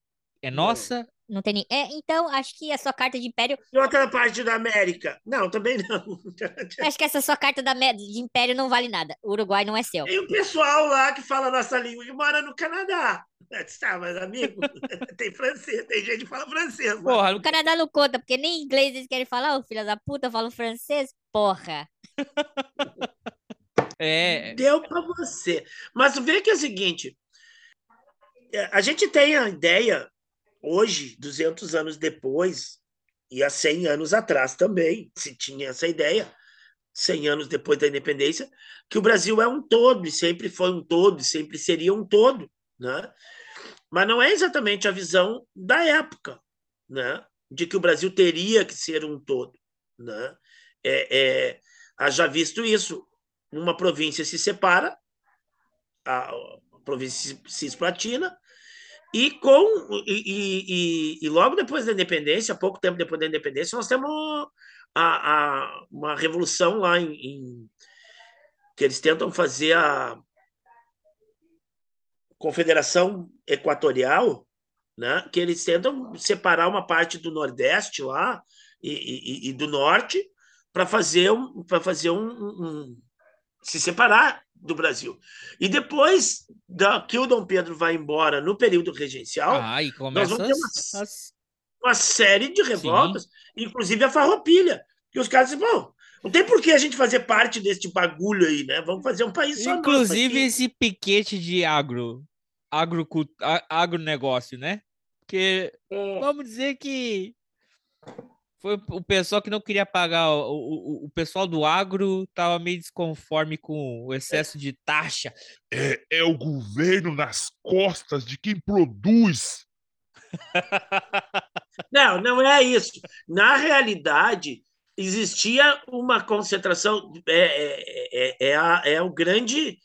Speaker 3: É nossa?
Speaker 9: Não tem nem. É, então, acho que a sua carta de império.
Speaker 6: E outra parte da América? Não, também não.
Speaker 9: acho que essa sua carta da, de império não vale nada. O Uruguai não é seu.
Speaker 6: Tem um pessoal lá que fala a nossa língua que mora no Canadá. Tá, mas amigo, tem francês, tem gente que fala francês.
Speaker 9: Porra, o Canadá não conta, porque nem inglês eles querem falar, ô filho da puta, eu falo francês, porra.
Speaker 3: É.
Speaker 6: Deu pra você. Mas vê que é o seguinte: é, a gente tem a ideia Hoje, 200 anos depois, e há 100 anos atrás também, se tinha essa ideia, 100 anos depois da independência, que o Brasil é um todo, e sempre foi um todo, e sempre seria um todo. Né? Mas não é exatamente a visão da época, né? de que o Brasil teria que ser um todo. Né? É, é, haja visto isso, uma província se separa, a província cisplatina, e, com, e, e, e, logo depois da independência, pouco tempo depois da independência, nós temos a, a, uma revolução lá em, em, que eles tentam fazer a Confederação Equatorial, né? que eles tentam separar uma parte do Nordeste lá e, e do Norte para fazer, um, fazer um, um, se separar do Brasil. E depois da, que o Dom Pedro vai embora no período regencial,
Speaker 3: ah,
Speaker 6: nós vamos ter uma, as... uma série de revoltas, Sim. inclusive a farroupilha, que os caras dizem, bom, não tem por que a gente fazer parte desse bagulho aí, né? Vamos fazer um país
Speaker 3: só Inclusive esse piquete de agro, agro, agronegócio, né? Porque
Speaker 6: É.
Speaker 3: vamos dizer que foi o pessoal que não queria pagar, o, o, o pessoal do agro estava meio desconforme com o excesso de taxa.
Speaker 7: É, é o governo nas costas de quem produz.
Speaker 6: Não, não é isso. Na realidade, existia uma concentração. É, é, é, é, a, é o grande.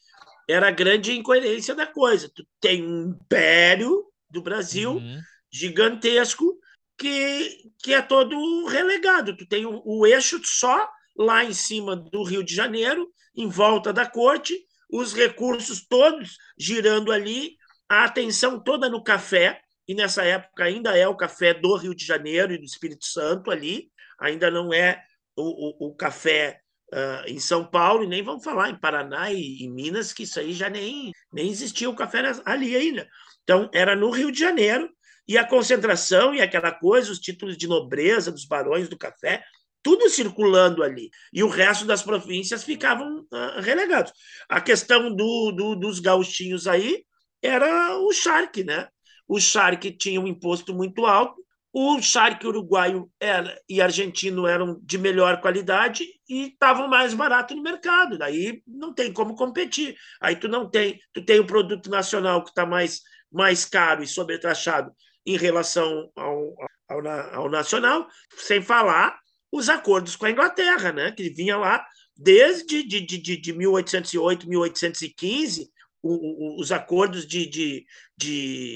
Speaker 6: Era a grande incoerência da coisa. Tu tem um império do Brasil
Speaker 3: Uhum.
Speaker 6: gigantesco que, que é todo relegado. Tu tem o, o eixo só lá em cima do Rio de Janeiro, em volta da corte, os recursos todos girando ali, a atenção toda no café, e nessa época ainda é o café do Rio de Janeiro e do Espírito Santo ali, ainda não é o, o, o café uh, em São Paulo, e nem vamos falar em Paraná e, e Minas, que isso aí já nem, nem existia o café ali ainda. Então, era no Rio de Janeiro, e a concentração e aquela coisa, os títulos de nobreza dos barões do café, tudo circulando ali. E o resto das províncias ficavam uh, relegados. A questão do, do, dos gauchinhos aí era o charque, né? O charque tinha um imposto muito alto, o charque uruguaio era, e argentino eram de melhor qualidade e estavam mais barato no mercado. Daí não tem como competir. Aí tu não tem, tu tem o produto nacional que está mais, mais caro e sobretaxado em relação ao, ao, ao, nacional, sem falar os acordos com a Inglaterra, né? que vinha lá desde de, de, de 1808, 1815, o, o, os acordos de, de, de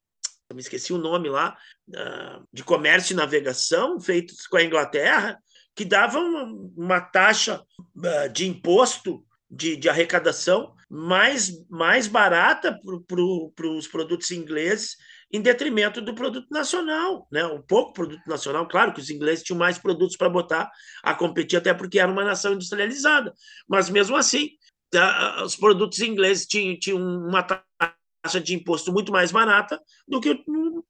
Speaker 6: me esqueci o nome lá, de comércio e navegação feitos com a Inglaterra, que davam uma taxa de imposto de, de arrecadação mais, mais barata para pro, os produtos ingleses em detrimento do produto nacional, né? Um pouco produto nacional, claro que os ingleses tinham mais produtos para botar a competir, até porque era uma nação industrializada, mas mesmo assim, os produtos ingleses tinham, tinham uma taxa de imposto muito mais barata do que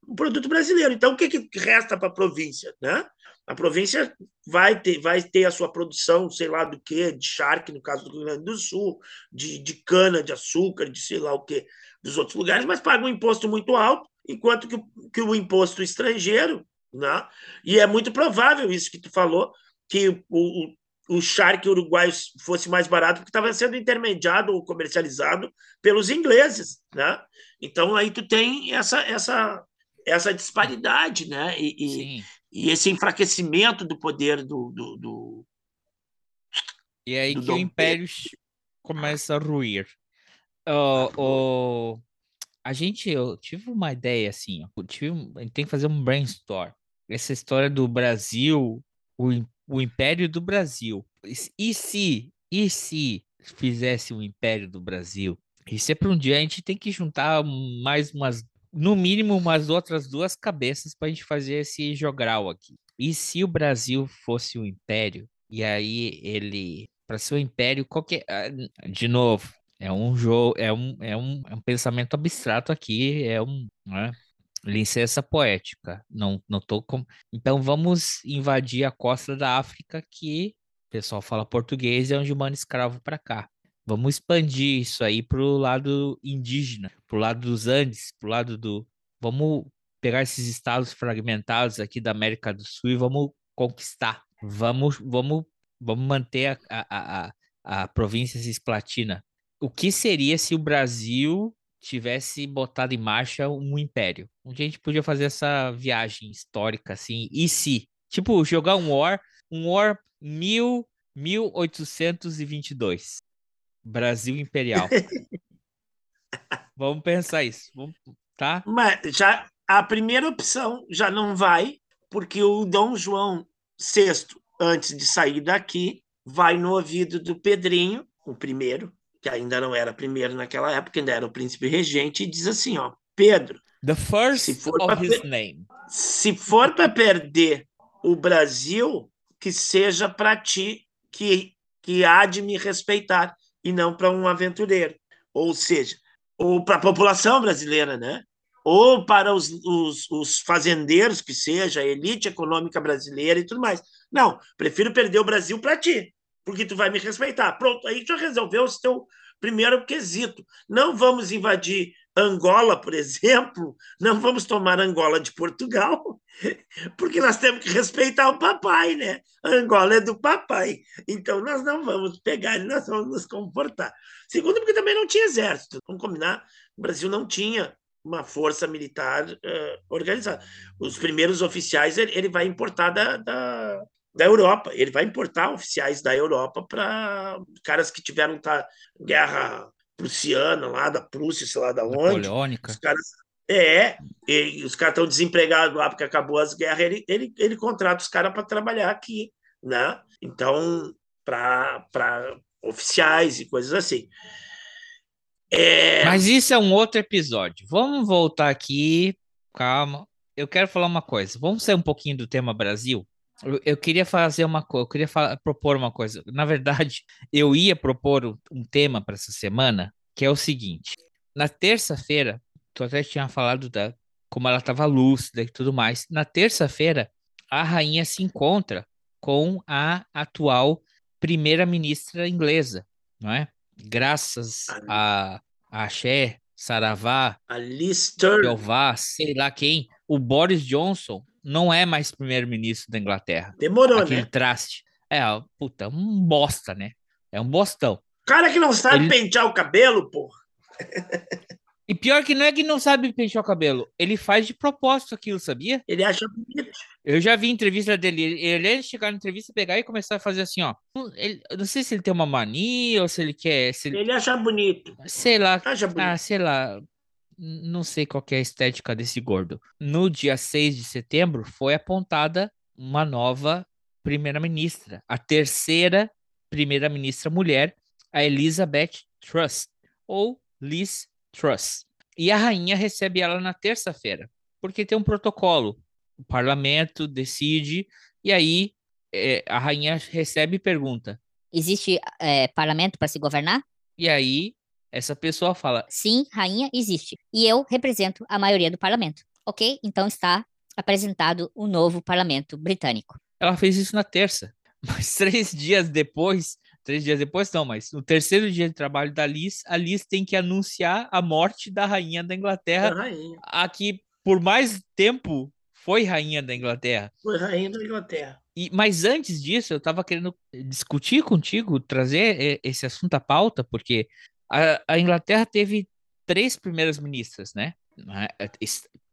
Speaker 6: o produto brasileiro. Então, o que, que resta para a província, né? A província vai ter, vai ter a sua produção, sei lá do que, de charque, no caso do Rio Grande do Sul, de, de cana, de açúcar, de sei lá o que, dos outros lugares, mas paga um imposto muito alto, enquanto que, que o imposto estrangeiro, né? e é muito provável isso que tu falou, que o, o, o charque uruguaio fosse mais barato, porque estava sendo intermediado ou comercializado pelos ingleses. Né? Então, aí tu tem essa, essa, essa disparidade, né? E, e, e, esse enfraquecimento do poder do. do, do
Speaker 3: e aí
Speaker 6: do
Speaker 3: que
Speaker 6: Dom
Speaker 3: o império começa a ruir. Uh, uh, a gente, eu tive uma ideia assim, ó, tive, a gente tem que fazer um brainstorm. Essa história do Brasil, o, o império do Brasil. E se, e se fizesse o império do Brasil? Isso é para um dia a gente tem que juntar mais umas no mínimo umas outras duas cabeças para a gente fazer esse jogral aqui. E se o Brasil fosse um império, e aí ele, para ser um império, qualquer. De novo, é um jogo, é um, é um, é um pensamento abstrato aqui, é um. Né? Licença poética. Não, não tô com. Então vamos invadir a costa da África, que o pessoal fala português, é onde manda escravo para cá. Vamos expandir isso aí para o lado indígena, para o lado dos Andes, para o lado do. Vamos pegar esses estados fragmentados aqui da América do Sul e vamos conquistar. Vamos, vamos, vamos manter a, a, a, a província cisplatina. O que seria se o Brasil tivesse botado em marcha um império? Onde a gente podia fazer essa viagem histórica assim? E se? Tipo, jogar um War, um War mil, 1822. Brasil Imperial. Vamos pensar isso, Vamos, tá?
Speaker 6: Mas já a primeira opção já não vai, porque o Dom João VI, antes de sair daqui, vai no ouvido do Pedrinho, o primeiro, que ainda não era primeiro naquela época, ainda era o príncipe regente, e diz assim, ó, Pedro,
Speaker 3: the first of his name.
Speaker 6: Se for para perder o Brasil, que seja para ti que que há de me respeitar e não para um aventureiro. Ou seja, ou para a população brasileira, né? ou para os, os, os, fazendeiros, que seja, a elite econômica brasileira e tudo mais. Não, prefiro perder o Brasil para ti, porque tu vai me respeitar. Pronto, aí já resolveu o teu primeiro quesito. Não vamos invadir Angola, por exemplo, não vamos tomar Angola de Portugal, porque nós temos que respeitar o papai, né? Angola é do papai. Então nós não vamos pegar e nós vamos nos comportar. Segundo, porque também não tinha exército. Vamos combinar, o Brasil não tinha uma força militar uh, organizada. Os primeiros oficiais ele, ele vai importar da, da, da, Europa, ele vai importar oficiais da Europa para caras que tiveram tá, guerra prussiana lá, da Prússia, sei lá da onde. Os caras, é, e os caras estão desempregados lá porque acabou as guerras, ele, ele, ele contrata os caras para trabalhar aqui, né? Então, para oficiais e coisas assim.
Speaker 3: É... Mas isso é um outro episódio. Vamos voltar aqui. Calma. Eu quero falar uma coisa. Vamos sair um pouquinho do tema Brasil. Eu, eu queria fazer uma coisa, eu queria falar, propor uma coisa. Na verdade, eu ia propor um, tema para essa semana, que é o seguinte: na terça-feira, tu até tinha falado da como ela estava lúcida e tudo mais. Na terça-feira, a rainha se encontra com a atual primeira-ministra inglesa, não é? Graças a, a Axé, Saravá,
Speaker 6: a Lister,
Speaker 3: Jeová, sei lá quem, o Boris Johnson não é mais primeiro-ministro da Inglaterra.
Speaker 6: Demorou,
Speaker 3: Aquele
Speaker 6: né?
Speaker 3: traste. É, puta, um bosta, né? É um bostão.
Speaker 6: Cara que não sabe Ele... pentear o cabelo, porra.
Speaker 3: E pior que não é que não sabe pentear o cabelo, ele faz de propósito aquilo, sabia?
Speaker 6: Ele acha bonito.
Speaker 3: Eu já vi entrevista dele, ele chegar na entrevista, pegar e começar a fazer assim, ó. Ele, eu não sei se ele tem uma mania ou se ele quer. Se
Speaker 6: ele... ele acha bonito.
Speaker 3: Sei lá.
Speaker 6: Acha bonito.
Speaker 3: Ah, sei lá. Não sei qual é a estética desse gordo. No dia 6 de setembro foi apontada uma nova primeira-ministra, a terceira primeira-ministra mulher, a Elizabeth Truss, ou Liz Truss. E a rainha recebe ela na terça-feira, porque tem um protocolo. O parlamento decide, e aí é, a rainha recebe e pergunta:
Speaker 9: Existe é, parlamento para se governar?
Speaker 3: E aí essa pessoa fala:
Speaker 9: Sim, rainha, existe. E eu represento a maioria do parlamento. Ok? Então está apresentado o novo parlamento britânico.
Speaker 3: Ela fez isso na terça. Mas três dias depois, Três dias depois, não, mas no terceiro dia de trabalho da Liz, a Liz tem que anunciar a morte da rainha da Inglaterra,
Speaker 6: rainha.
Speaker 3: a que por mais tempo foi rainha da Inglaterra.
Speaker 6: Foi rainha da Inglaterra.
Speaker 3: E, mas antes disso, eu estava querendo discutir contigo, trazer esse assunto à pauta, porque a, a Inglaterra teve três primeiras ministras, né? É,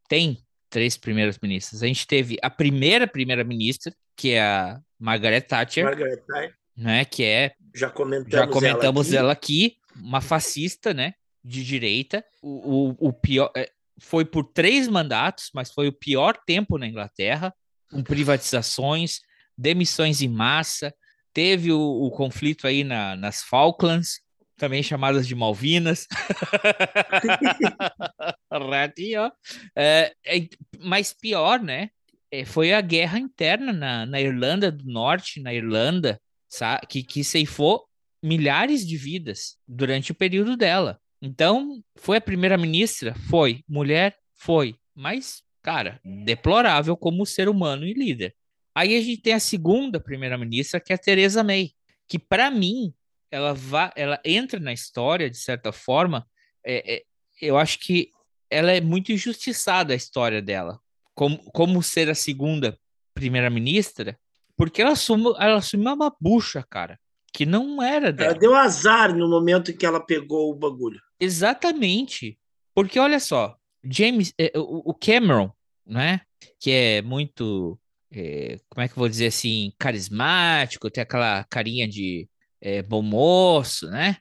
Speaker 3: tem três primeiras ministras. A gente teve a primeira primeira-ministra, que é a Margaret Thatcher.
Speaker 6: Margaret Thatcher
Speaker 3: né? Que é
Speaker 6: já comentamos,
Speaker 3: já comentamos ela, aqui. ela aqui, uma fascista, né? De direita. O, o, o pior é, foi por três mandatos, mas foi o pior tempo na Inglaterra, com privatizações, demissões em massa. Teve o, o conflito aí na, nas Falklands, também chamadas de Malvinas. Ratinho, é, é, mas pior, né? É, foi a guerra interna na, na Irlanda do Norte, na Irlanda, sabe? Que, que ceifou milhares de vidas durante o período dela. Então, foi a primeira-ministra? Foi. Mulher? Foi. Mas, cara, deplorável como ser humano e líder. Aí a gente tem a segunda primeira-ministra, que é a Theresa May, que para mim ela va, ela entra na história de certa forma. É, é, eu acho que ela é muito injustiçada a história dela, como, como ser a segunda primeira-ministra, porque ela assumiu, ela assumiu uma bucha, cara, que não era dela.
Speaker 6: Ela deu azar no momento que ela pegou o bagulho.
Speaker 3: Exatamente. Porque olha só, James, é, o Cameron, né, que é muito, é, como é que eu vou dizer assim, carismático, tem aquela carinha de é, bom moço, né,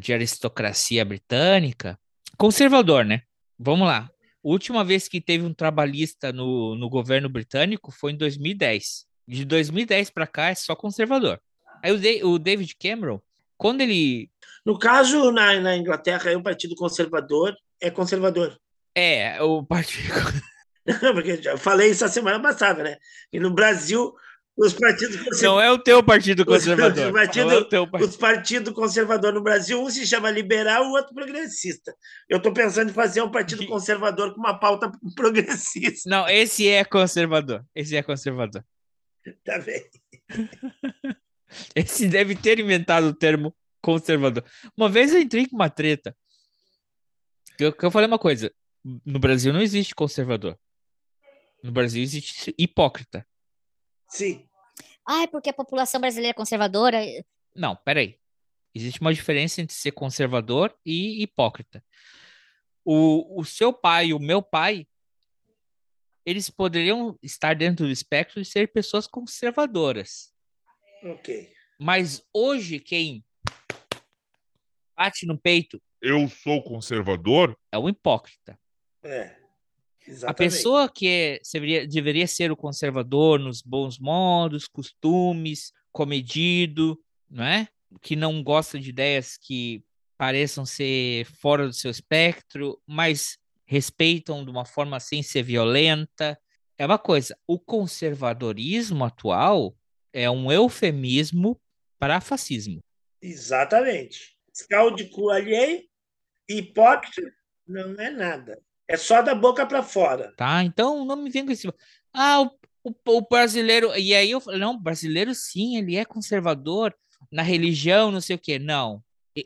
Speaker 3: de aristocracia britânica, conservador, né? Vamos lá. Última vez que teve um trabalhista no, no governo britânico foi em 2010 de 2010 para cá é só conservador. Aí o, o, David Cameron, quando ele.
Speaker 6: No caso, na, na Inglaterra, o Partido Conservador é conservador.
Speaker 3: É, o Partido.
Speaker 6: Porque já falei isso a semana passada, né? E no Brasil, os partidos conservadores.
Speaker 3: Não é o teu partido conservador.
Speaker 6: Os, partido, é teu partido. os partidos conservadores no Brasil, um se chama liberal, o outro progressista. Eu estou pensando em fazer um partido conservador com uma pauta progressista.
Speaker 3: Não, esse é conservador. Esse é conservador.
Speaker 6: Tá bem.
Speaker 3: Esse deve ter inventado o termo conservador. Uma vez eu entrei com uma treta. Eu, eu falei uma coisa. No Brasil não existe conservador. No Brasil existe hipócrita.
Speaker 6: Sim.
Speaker 9: Ah, é porque a população brasileira é conservadora.
Speaker 3: Não, peraí. Existe uma diferença entre ser conservador e hipócrita. O, o seu pai e o meu pai, eles poderiam estar dentro do espectro de ser pessoas conservadoras.
Speaker 6: Ok.
Speaker 3: Mas hoje, quem bate no peito
Speaker 7: Eu sou conservador?
Speaker 3: é o hipócrita.
Speaker 6: É.
Speaker 3: A
Speaker 6: Exatamente.
Speaker 3: pessoa que é- deveria, deveria ser o conservador nos bons modos, costumes, comedido, não é? Que não gosta de ideias que pareçam ser fora do seu espectro, mas respeitam de uma forma sem ser violenta. É uma coisa. O conservadorismo atual é um eufemismo para fascismo.
Speaker 6: Exatamente. Fiscal de cu alheio, hipócrita, não é nada. É só da boca para fora.
Speaker 3: tá? Então não me venha com esse. Ah, o, o, o brasileiro. E aí eu falei, não, brasileiro sim, ele é conservador na religião, não sei o quê. Não.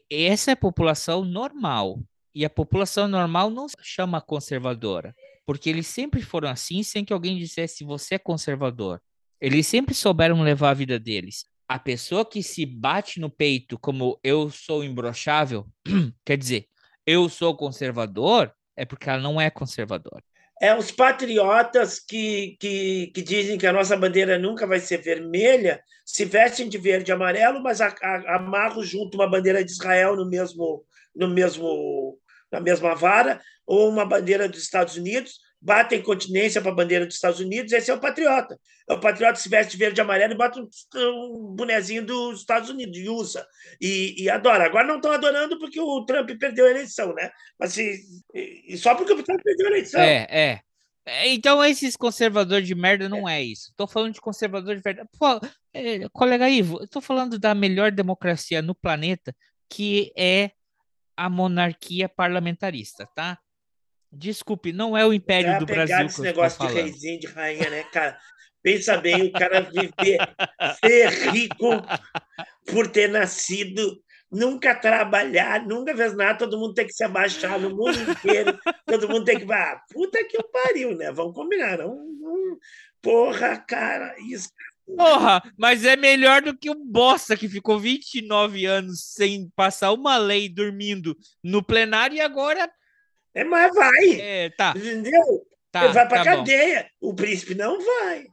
Speaker 3: Essa é a população normal. E a população normal não se chama conservadora. Porque eles sempre foram assim, sem que alguém dissesse você é conservador. Eles sempre souberam levar a vida deles. A pessoa que se bate no peito como eu sou imbrochável, quer dizer, eu sou conservador, é porque ela não é conservadora.
Speaker 6: É os patriotas que, que, que dizem que a nossa bandeira nunca vai ser vermelha, se vestem de verde e amarelo, mas a- a- amarram junto uma bandeira de Israel no mesmo, no mesmo, na mesma vara, ou uma bandeira dos Estados Unidos, batem continência para a bandeira dos Estados Unidos, esse é o patriota. É o patriota que se veste de verde e amarelo e bota um, bonezinho dos Estados Unidos, e usa, e, e adora. Agora não estão adorando porque o Trump perdeu a eleição, né? Mas se, e, só porque o Trump perdeu a eleição.
Speaker 3: É, é. É, Então, esses conservadores de merda não é isso. Tô falando de conservador de verdade. Pô, é, colega Ivo, tô falando da melhor democracia no planeta, que é a monarquia parlamentarista, tá? Desculpe, não é o Império
Speaker 6: É
Speaker 3: do Brasil
Speaker 6: esse
Speaker 3: que estou
Speaker 6: negócio de reizinho, de rainha, né, cara? Pensa bem, o cara viver, ser rico por ter nascido, nunca trabalhar, nunca fez nada, todo mundo tem que se abaixar no mundo inteiro, todo mundo tem que. Ah, puta que o pariu, né? Vamos combinar. Não, não- Porra, cara, isso.
Speaker 3: Porra, mas é melhor do que o bosta que ficou 29 anos sem passar uma lei dormindo no plenário e agora.
Speaker 6: É, mas vai.
Speaker 3: É, tá,
Speaker 6: Entendeu?
Speaker 3: tá.
Speaker 6: Ele vai pra
Speaker 3: tá bom.
Speaker 6: cadeia. O príncipe não vai.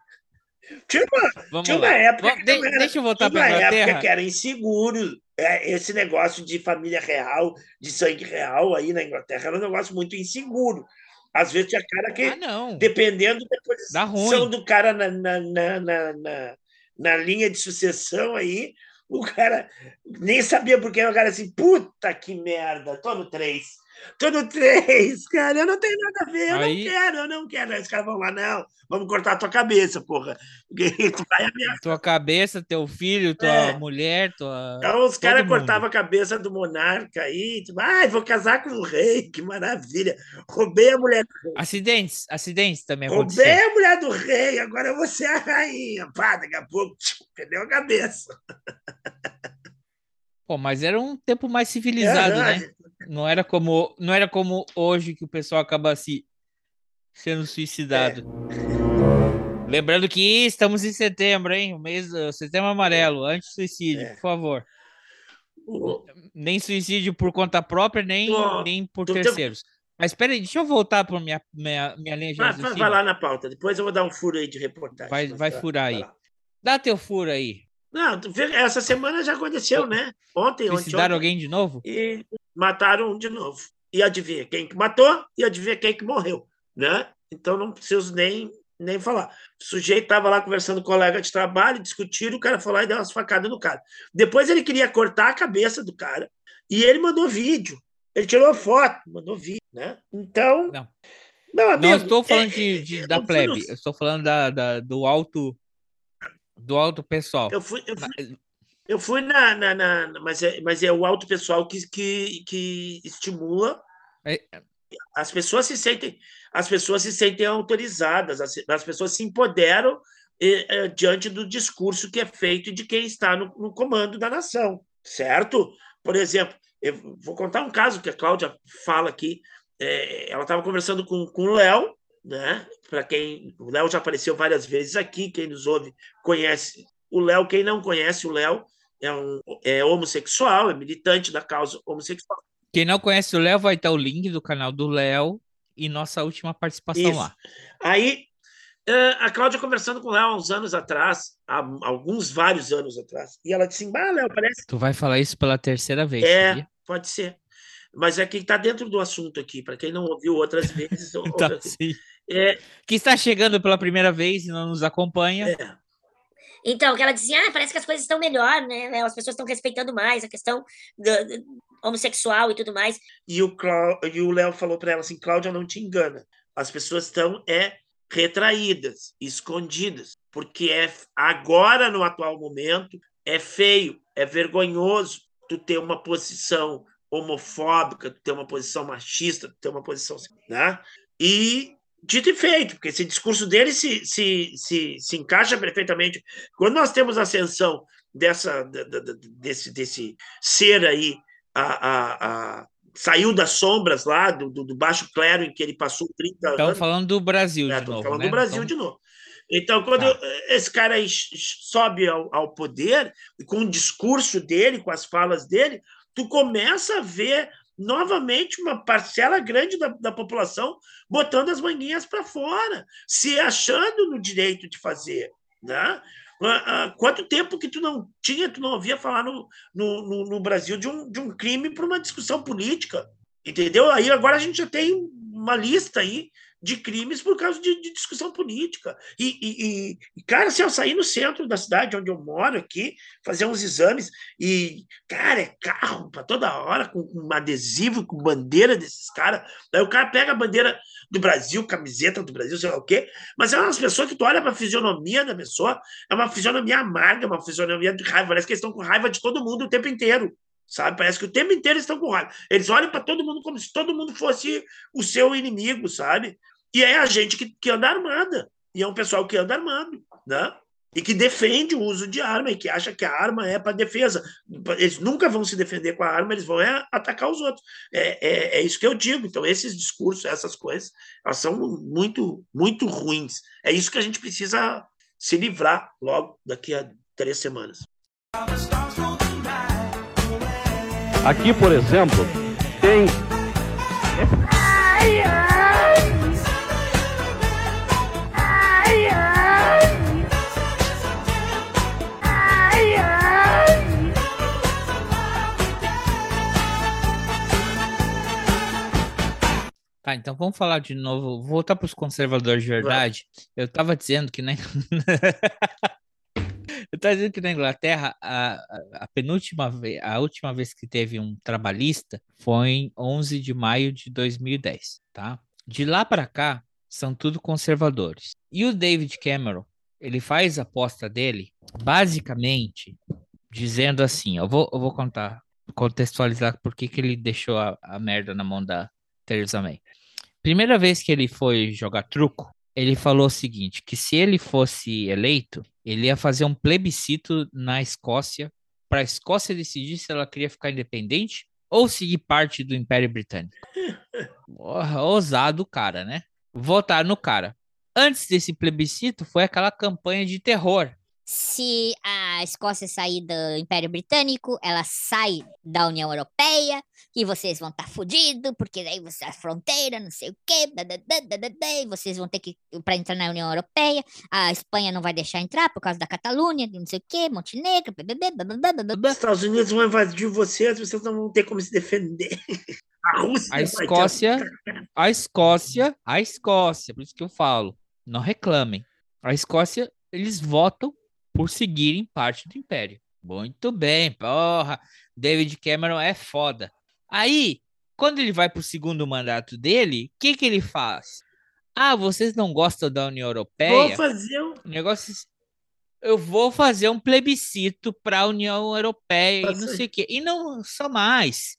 Speaker 6: Tinha uma,
Speaker 3: Vamos
Speaker 6: tinha uma
Speaker 3: lá.
Speaker 6: época
Speaker 3: Vamos- de-
Speaker 6: era-
Speaker 3: deixa eu voltar
Speaker 6: tinha
Speaker 3: para
Speaker 6: uma época
Speaker 3: Inglaterra.
Speaker 6: que era inseguro. É, esse negócio de família real, de sangue real aí na Inglaterra era um negócio muito inseguro. Às vezes tinha cara que,
Speaker 3: Ah, não.
Speaker 6: dependendo da posição do cara na, na, na, na, na- linha de sucessão aí, o cara nem sabia porque o cara assim, puta que merda, tô no 3. No 3, cara, eu não tenho nada a ver, eu
Speaker 3: Aí-
Speaker 6: não quero, eu não quero. Aí os caras vão lá, não, vamos cortar a tua cabeça, porra. Tu vai ameaçar.
Speaker 3: Tua cabeça, teu filho, tua
Speaker 6: É.
Speaker 3: mulher, tua.
Speaker 6: Então os caras cortavam a cabeça do monarca aí, tipo, ai, vou casar com o rei, que maravilha. Roubei a mulher
Speaker 3: Acidentes, acidentes também
Speaker 6: Roubei
Speaker 3: aconteceram.
Speaker 6: a mulher do rei, agora eu vou ser a rainha. Pá, daqui a pouco, tchiu, perdeu a cabeça.
Speaker 3: Pô, mas era um tempo mais civilizado,
Speaker 6: Aham,
Speaker 3: né? Não era como, não era como hoje que o pessoal acaba se sendo suicidado. Lembrando que estamos em setembro, hein? O mês, setembro amarelo, anti-suicídio,
Speaker 6: É.
Speaker 3: por favor.
Speaker 6: O-
Speaker 3: Nem suicídio por conta própria, nem, nem por terceiros. Mas peraí, deixa eu voltar para minha, minha, minha linha de
Speaker 6: Vai, vai- vai lá na pauta, depois eu vou dar um furo aí de reportagem.
Speaker 3: Vai- vai furar aí.
Speaker 6: lá.
Speaker 3: Dá teu furo aí.
Speaker 6: Não, essa semana já aconteceu, né? Ontem, ontem,
Speaker 3: Suicidaram
Speaker 6: ontem.
Speaker 3: alguém de novo?
Speaker 6: E mataram um de novo. E adivinha quem que matou e adivinha quem que morreu, né? Então não preciso nem, nem falar. O sujeito estava lá conversando com o colega de trabalho, discutiram, o cara foi lá e deu umas facadas no cara. Depois ele queria cortar a cabeça do cara e ele mandou vídeo. Ele tirou foto, mandou vídeo, né? Então,
Speaker 3: Não.
Speaker 6: meu amigo,
Speaker 3: Não estou falando
Speaker 6: é-
Speaker 3: de, de- da
Speaker 6: eu fui
Speaker 3: plebe, eu estou falando da, da- do alto do alto pessoal.
Speaker 6: Eu fui, eu fui, eu fui na, na, na- mas, é, mas é o alto pessoal que, que, que estimula.
Speaker 3: É.
Speaker 6: As pessoas se sentem, as pessoas se sentem autorizadas, as, as pessoas se empoderam eh, eh, diante do discurso que é feito de quem está no, no comando da nação, certo? Por exemplo, eu vou contar um caso que a Cláudia fala aqui. é, ela estava conversando com, com o Léo, né? Para quem o Léo já apareceu várias vezes aqui, quem nos ouve conhece o Léo. Quem não conhece o Léo é, um, é homossexual, é militante da causa homossexual.
Speaker 3: Quem não conhece o Léo vai ter o link do canal do Léo e nossa última participação Isso. lá.
Speaker 6: Aí é, a Cláudia conversando com o Léo há uns anos atrás, há alguns vários anos atrás, e ela disse: Bah, Léo, parece.
Speaker 3: Tu vai falar isso pela terceira vez.
Speaker 6: É, sabia? pode ser. Mas é que está dentro do assunto aqui, para quem não ouviu outras vezes. tá, outras...
Speaker 3: É... Que está chegando pela primeira vez e não nos acompanha. É.
Speaker 9: Então, que ela dizia, ah, parece que as coisas estão melhor, né? As pessoas estão respeitando mais a questão do, do homossexual e tudo mais.
Speaker 6: E o, e o Léo falou para ela assim, Cláudia, não te engana. As pessoas estão é retraídas, escondidas, porque é agora no atual momento é feio, é vergonhoso tu ter uma posição homofóbica, tu ter uma posição machista, tu ter uma posição, né? E dito e feito, porque esse discurso dele se, se, se, se encaixa perfeitamente. Quando nós temos a ascensão dessa, desse, desse ser aí, a, a, a, saiu das sombras lá, do, do, baixo clero em que ele passou 30
Speaker 3: Estamos anos. Estamos falando do Brasil
Speaker 6: é,
Speaker 3: de novo,
Speaker 6: falando
Speaker 3: né?
Speaker 6: do Brasil então... de novo. Então, quando tá. esse cara sobe ao, ao poder, com o discurso dele, com as falas dele, tu começa a ver novamente uma parcela grande da, da população botando as manguinhas para fora, se achando no direito de fazer. Né? Quanto tempo que tu não tinha, tu não ouvia falar no, no, no Brasil de um, de um crime por uma discussão política? Entendeu? Aí agora a gente já tem uma lista aí de crimes por causa de, de discussão política. E, e, e, cara, se eu sair no centro da cidade onde eu moro aqui, fazer uns exames, e, cara, é carro para toda hora, com, com adesivo, com bandeira desses caras. Daí o cara pega a bandeira do Brasil, camiseta do Brasil, sei lá o quê, mas é umas pessoas que tu olha para a fisionomia da pessoa, é uma fisionomia amarga, uma fisionomia de raiva. Parece que eles estão com raiva de todo mundo o tempo inteiro sabe? Parece que o tempo inteiro estão com raiva. Eles olham para todo mundo como se todo mundo fosse o seu inimigo, sabe? E é a gente que, que anda armada. E é um pessoal que anda armado, né? E que defende o uso de arma e que acha que a arma é para defesa. Eles nunca vão se defender com a arma, eles vão é atacar os outros. É, é, é, isso que eu digo. Então, esses discursos, essas coisas, elas são muito, muito ruins. É isso que a gente precisa se livrar logo daqui a três semanas.
Speaker 11: Aqui, por exemplo, tem
Speaker 3: Tá, então vamos falar de novo, voltar para os conservadores de verdade. Eu estava dizendo que nem. Eu dizendo que na Inglaterra, a, a, penúltima vez, a última vez que teve um trabalhista foi em 11 de maio de 2010, tá? De lá para cá, são tudo conservadores. E o David Cameron, ele faz a aposta dele, basicamente, dizendo assim: eu vou, eu vou contar, contextualizar por que, que ele deixou a, a merda na mão da Theresa May. Primeira vez que ele foi jogar truco, ele falou o seguinte: que se ele fosse eleito, ele ia fazer um plebiscito na Escócia para a Escócia decidir se ela queria ficar independente ou seguir parte do Império Britânico. Ousado cara, né? Votar no cara. Antes desse plebiscito foi aquela campanha de terror
Speaker 9: se a Escócia sair do Império Britânico, ela sai da União Europeia e vocês vão estar tá fodidos, porque daí você a fronteira, não sei o quê, e vocês vão ter que para entrar na União Europeia, a Espanha não vai deixar entrar por causa da Catalunha, não sei o quê, Montenegro,
Speaker 6: Os Estados Unidos vão invadir vocês, vocês não vão ter como se defender.
Speaker 3: A Rússia, a Escócia, a Escócia, a Escócia, por isso que eu falo, não reclamem. A Escócia, eles votam por seguirem parte do Império. Muito bem, porra. David Cameron é foda. Aí, quando ele vai pro segundo mandato dele, o que que ele faz? Ah, vocês não gostam da União Europeia?
Speaker 6: Vou fazer um
Speaker 3: negócio. Eu vou fazer um plebiscito para a União Europeia e não sei o quê. E não só mais.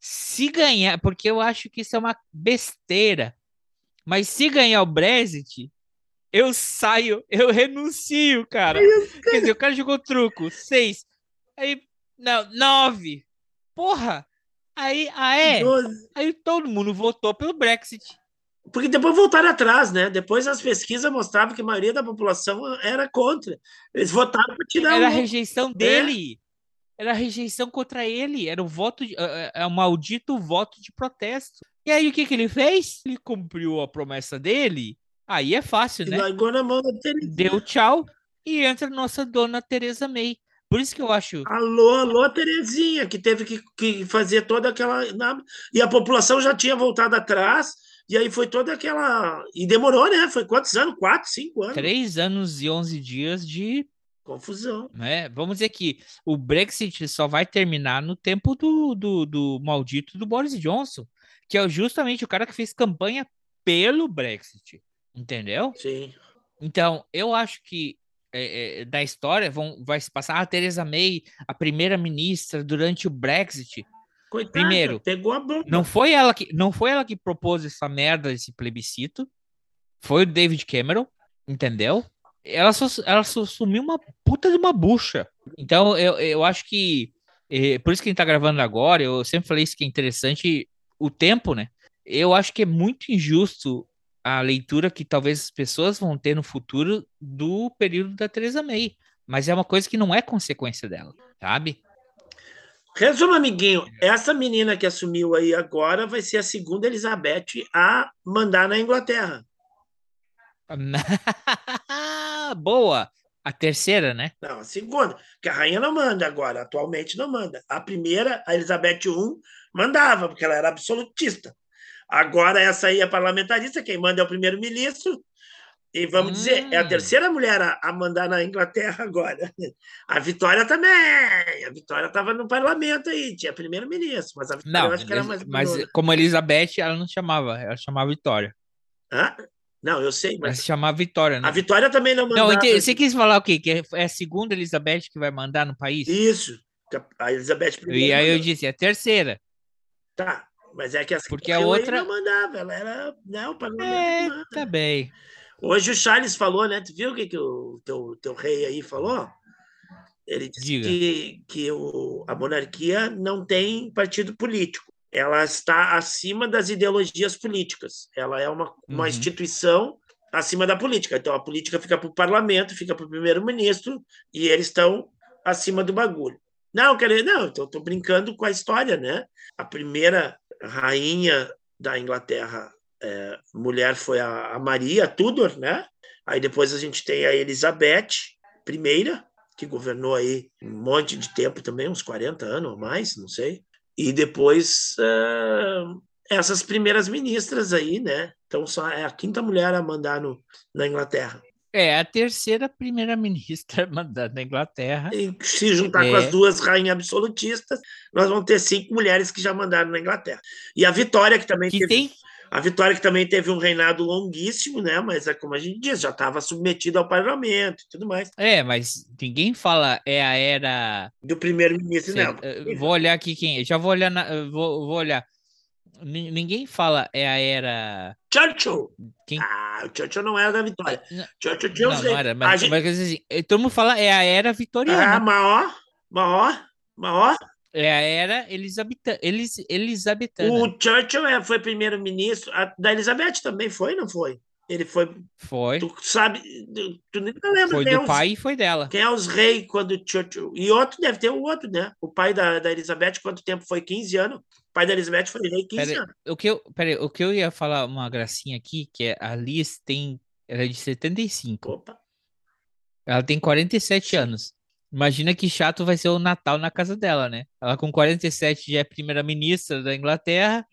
Speaker 3: Se ganhar, porque eu acho que isso é uma besteira. Mas se ganhar o Brexit, eu saio, eu renuncio, cara. Quer dizer, o cara jogou truco, seis. Aí, não, nove. Porra! Aí, ah, é?
Speaker 6: 12.
Speaker 3: Aí todo mundo votou pelo Brexit.
Speaker 6: Porque depois voltaram atrás, né? Depois as pesquisas mostravam que a maioria da população era contra. Eles votaram para tirar
Speaker 3: Era a
Speaker 6: o...
Speaker 3: rejeição dele. Era a rejeição contra ele. Era o voto, de, é, é o maldito voto de protesto. E aí o que, que ele fez? Ele cumpriu a promessa dele. Aí é fácil, né?
Speaker 6: largou na mão da Terezinha.
Speaker 3: Deu tchau e entra nossa dona Teresa May. Por isso que eu acho.
Speaker 6: Alô, alô, Terezinha, que teve que, que fazer toda aquela. E a população já tinha voltado atrás, e aí foi toda aquela. E demorou, né? Foi quantos anos? Quatro, cinco anos.
Speaker 3: Três anos e onze dias de.
Speaker 6: Confusão.
Speaker 3: Né? Vamos dizer que o Brexit só vai terminar no tempo do, do, do maldito do Boris Johnson, que é justamente o cara que fez campanha pelo Brexit. Entendeu?
Speaker 6: Sim.
Speaker 3: Então, eu acho que é, é, da história vão, vai se passar a Theresa May, a primeira-ministra durante o Brexit.
Speaker 6: Coitada,
Speaker 3: Primeiro,
Speaker 6: pegou a bomba.
Speaker 3: Não foi ela que não foi ela que propôs essa merda, esse plebiscito. Foi o David Cameron, entendeu? Ela só, ela só sumiu uma puta de uma bucha. Então, eu, eu acho que eh, por isso que a gente tá gravando agora, eu sempre falei isso que é interessante o tempo, né? Eu acho que é muito injusto a leitura que talvez as pessoas vão ter no futuro do período da Theresa May. Mas é uma coisa que não é consequência dela, sabe?
Speaker 6: Resumo, amiguinho. Essa menina que assumiu aí agora vai ser a segunda Elizabeth a mandar na Inglaterra.
Speaker 3: Boa! A terceira, né?
Speaker 6: Não, a segunda. Que a rainha não manda agora, atualmente não manda. A primeira, a Elizabeth I, mandava, porque ela era absolutista. Agora, essa aí é parlamentarista, quem manda é o primeiro-ministro. E vamos
Speaker 3: Hum.
Speaker 6: dizer, é a terceira mulher a, a mandar na Inglaterra agora. A Vitória também. A Vitória estava no parlamento aí, tinha primeiro-ministro, mas a Vitória
Speaker 3: Não,
Speaker 6: eu acho que era mais.
Speaker 3: mas
Speaker 6: bonona.
Speaker 3: como Elizabeth, ela não chamava, ela chamava Vitória.
Speaker 6: Hã? Não, eu sei,
Speaker 3: Ela
Speaker 6: mas
Speaker 3: se chamava Vitória, né?
Speaker 6: a Vitória também não mandava.
Speaker 3: Não, ente- você quis falar o quê? Que é- é a segunda Elizabeth que vai mandar no país?
Speaker 6: Isso. A Elizabeth I.
Speaker 3: E aí eu
Speaker 6: mandou.
Speaker 3: disse, é a terceira.
Speaker 6: Tá, mas é que a
Speaker 3: Porque a outra-
Speaker 6: não mandava, ela era. O parlamento
Speaker 3: É,
Speaker 6: manda.
Speaker 3: tá bem.
Speaker 6: Hoje o Charles falou, né? Tu viu o que, que o teu, teu rei aí falou? Ele disse
Speaker 3: Diga.
Speaker 6: que, que o, a monarquia não tem partido político. Ela está acima das ideologias políticas. Ela é uma, uma
Speaker 3: Uhum.
Speaker 6: instituição acima da política. Então a política fica para o parlamento, fica para o primeiro-ministro, e eles estão acima do bagulho. Não, quer dizer, não, então estou brincando com a história, né? A primeira rainha da Inglaterra é, mulher foi a, a Maria Tudor, né? Aí depois a gente tem a Elizabeth I, que governou aí um monte de tempo também, uns 40 anos ou mais, não sei. E depois é, essas primeiras ministras aí, né? Então só é a quinta mulher a mandar no, na Inglaterra.
Speaker 3: É a terceira primeira-ministra mandada na Inglaterra.
Speaker 6: E se juntar com
Speaker 3: É.
Speaker 6: as duas rainhas absolutistas, nós vamos ter cinco mulheres que já mandaram na Inglaterra. E a Vitória, que também
Speaker 3: Que
Speaker 6: teve
Speaker 3: tem.
Speaker 6: A Vitória que também teve um reinado longuíssimo, né? Mas é como a gente diz, já estava submetido ao parlamento e tudo mais.
Speaker 3: É, mas ninguém fala é a era.
Speaker 6: Do primeiro-ministro, não.
Speaker 3: eh, Vou olhar aqui quem. Já vou olhar. na- eh, vou, vou olhar. Ni- Ninguém fala é a era.
Speaker 6: Churchill.
Speaker 3: Quem-
Speaker 6: Ah, o Churchill não era da Vitória.
Speaker 3: Não,
Speaker 6: Churchill tinha
Speaker 3: não, não era. Mas,
Speaker 6: gente-
Speaker 3: mas assim, eh, todo mundo fala é a era
Speaker 6: Ah,
Speaker 3: vitoriana.
Speaker 6: maior, maior, maior.
Speaker 3: É a era Elisabeta, Elis, Elisabetana.
Speaker 6: O Churchill é, foi primeiro-ministro. Da Elizabeth também foi, não foi? Ele foi.
Speaker 3: Foi.
Speaker 6: Tu sabe. Tu, nem lembra
Speaker 3: Foi
Speaker 6: quem é
Speaker 3: do
Speaker 6: os-
Speaker 3: pai e foi dela.
Speaker 6: Quem é os reis quando o Churchill. E outro deve ter o outro, né? O pai da, da Elizabeth, quanto tempo foi? 15 anos. O pai da Elizabeth foi rei 15
Speaker 3: Pera,
Speaker 6: anos.
Speaker 3: o que eu, pera, o que eu ia falar uma gracinha aqui, que é a Liz tem, ela é de 75.
Speaker 6: Opa.
Speaker 3: Ela tem 47 anos. Imagina que chato vai ser o Natal na casa dela, né? Ela com 47 já é primeira-ministra da Inglaterra.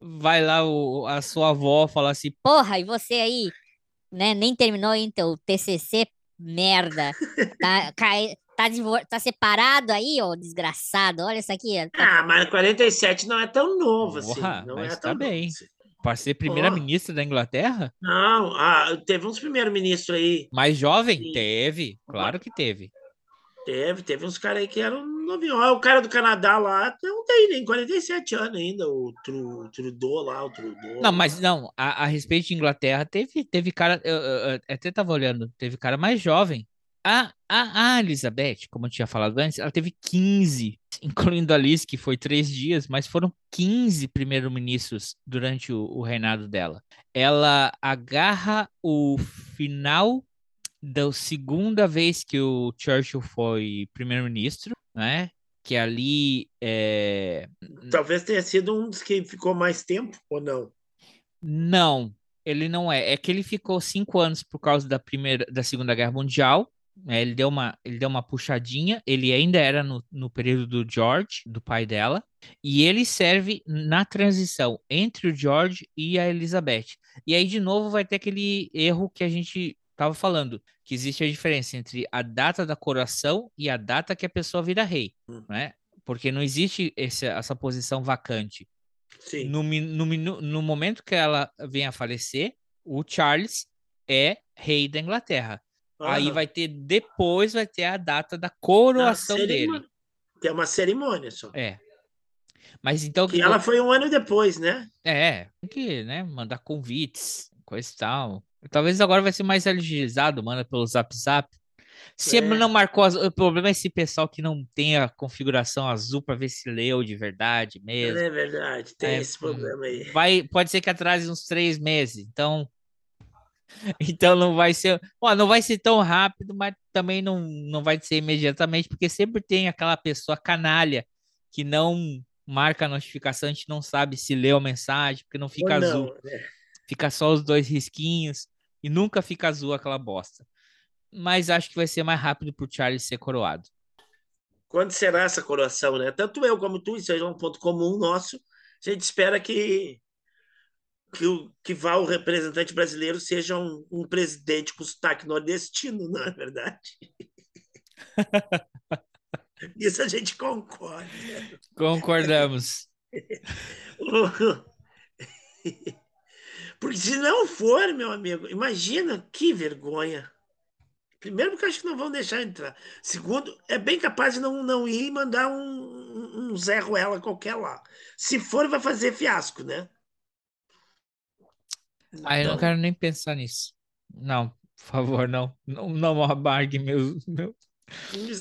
Speaker 3: Vai lá o, a sua avó falar assim:
Speaker 9: Porra, e você aí, né? Nem terminou ainda teu TCC, merda. Tá, cai, tá, tá separado aí, ô desgraçado. Olha isso aqui. Tá
Speaker 6: Ah, mas 47 não é tão novo assim.
Speaker 3: Porra,
Speaker 6: Não
Speaker 3: mas
Speaker 6: é
Speaker 3: tá
Speaker 6: tão novo
Speaker 3: bem.
Speaker 6: assim.
Speaker 3: para ser primeira-ministra da Inglaterra?
Speaker 6: Não, ah, teve uns primeiros-ministros aí.
Speaker 3: Mais jovem?
Speaker 6: Sim.
Speaker 3: Teve, claro que teve.
Speaker 6: Teve, teve uns caras aí que eram novinhos. O cara do Canadá lá não tem nem 47 anos ainda. O Tru, Trudeau lá, o Trudeau.
Speaker 3: Não, mas não, a, a respeito de Inglaterra, teve, teve cara, eu, eu- eu até tava olhando, teve cara mais jovem. A, a, a Elizabeth, como eu tinha falado antes, ela teve 15, incluindo a Liz, que foi três dias, mas foram 15 primeiros-ministros durante o, o reinado dela. Ela agarra o final da segunda vez que o Churchill foi primeiro-ministro, né? Que ali é...
Speaker 6: Talvez tenha sido um dos que ficou mais tempo, ou não?
Speaker 3: Não, ele não é. É que ele ficou cinco anos por causa da primeira, da Segunda Guerra Mundial. É, ele, deu uma, ele deu uma puxadinha. Ele ainda era no, no período do George, do pai dela. E ele serve na transição entre o George e a Elizabeth. E aí, de novo, vai ter aquele erro que a gente estava falando, que existe a diferença entre a data da coroação e a data que a pessoa vira rei,
Speaker 6: Hum.
Speaker 3: né? Porque não existe esse, essa posição vacante.
Speaker 6: Sim.
Speaker 3: No, no, no momento que ela vem a falecer, o Charles é rei da Inglaterra. Aí vai ter, depois vai ter a data da coroação dele.
Speaker 6: Tem uma cerimônia só.
Speaker 3: É. Mas então
Speaker 6: Que ela foi um ano depois, né?
Speaker 3: É, tem que, né, mandar convites, coisa e tal. Talvez agora vai ser mais agilizado, manda pelo Zap Zap. Se
Speaker 6: É.
Speaker 3: não marcou, az- o problema é esse pessoal que não tem a configuração azul para ver se leu de verdade mesmo.
Speaker 6: É verdade, tem
Speaker 3: É,
Speaker 6: esse problema aí.
Speaker 3: Vai, pode ser que atrase uns três meses, então, então não vai ser, ó, não vai ser tão rápido, mas também não, não vai ser imediatamente, porque sempre tem aquela pessoa canalha que não marca a notificação, a gente não sabe se leu a mensagem, porque não fica
Speaker 6: Ou
Speaker 3: azul
Speaker 6: não, né?
Speaker 3: Fica só os dois risquinhos e nunca fica azul aquela bosta. Mas acho que vai ser mais rápido pro Charles ser coroado.
Speaker 6: Quando será essa coroação, né? Tanto eu como tu, isso é um ponto comum nosso. A gente espera que que, o, que vá o representante brasileiro seja um, um presidente com sotaque nordestino, não é verdade? Isso a gente concorda.
Speaker 3: Concordamos.
Speaker 6: Porque se não for, meu amigo, imagina que vergonha. Primeiro, porque eu acho que não vão deixar entrar. Segundo, é bem capaz de não, não ir e mandar um, um, Zé Ruela qualquer lá. Se for, vai fazer fiasco, né?
Speaker 3: Ah, eu não
Speaker 6: Então,
Speaker 3: quero nem pensar nisso. Não, por favor, não. Não, não amargue meu, meu.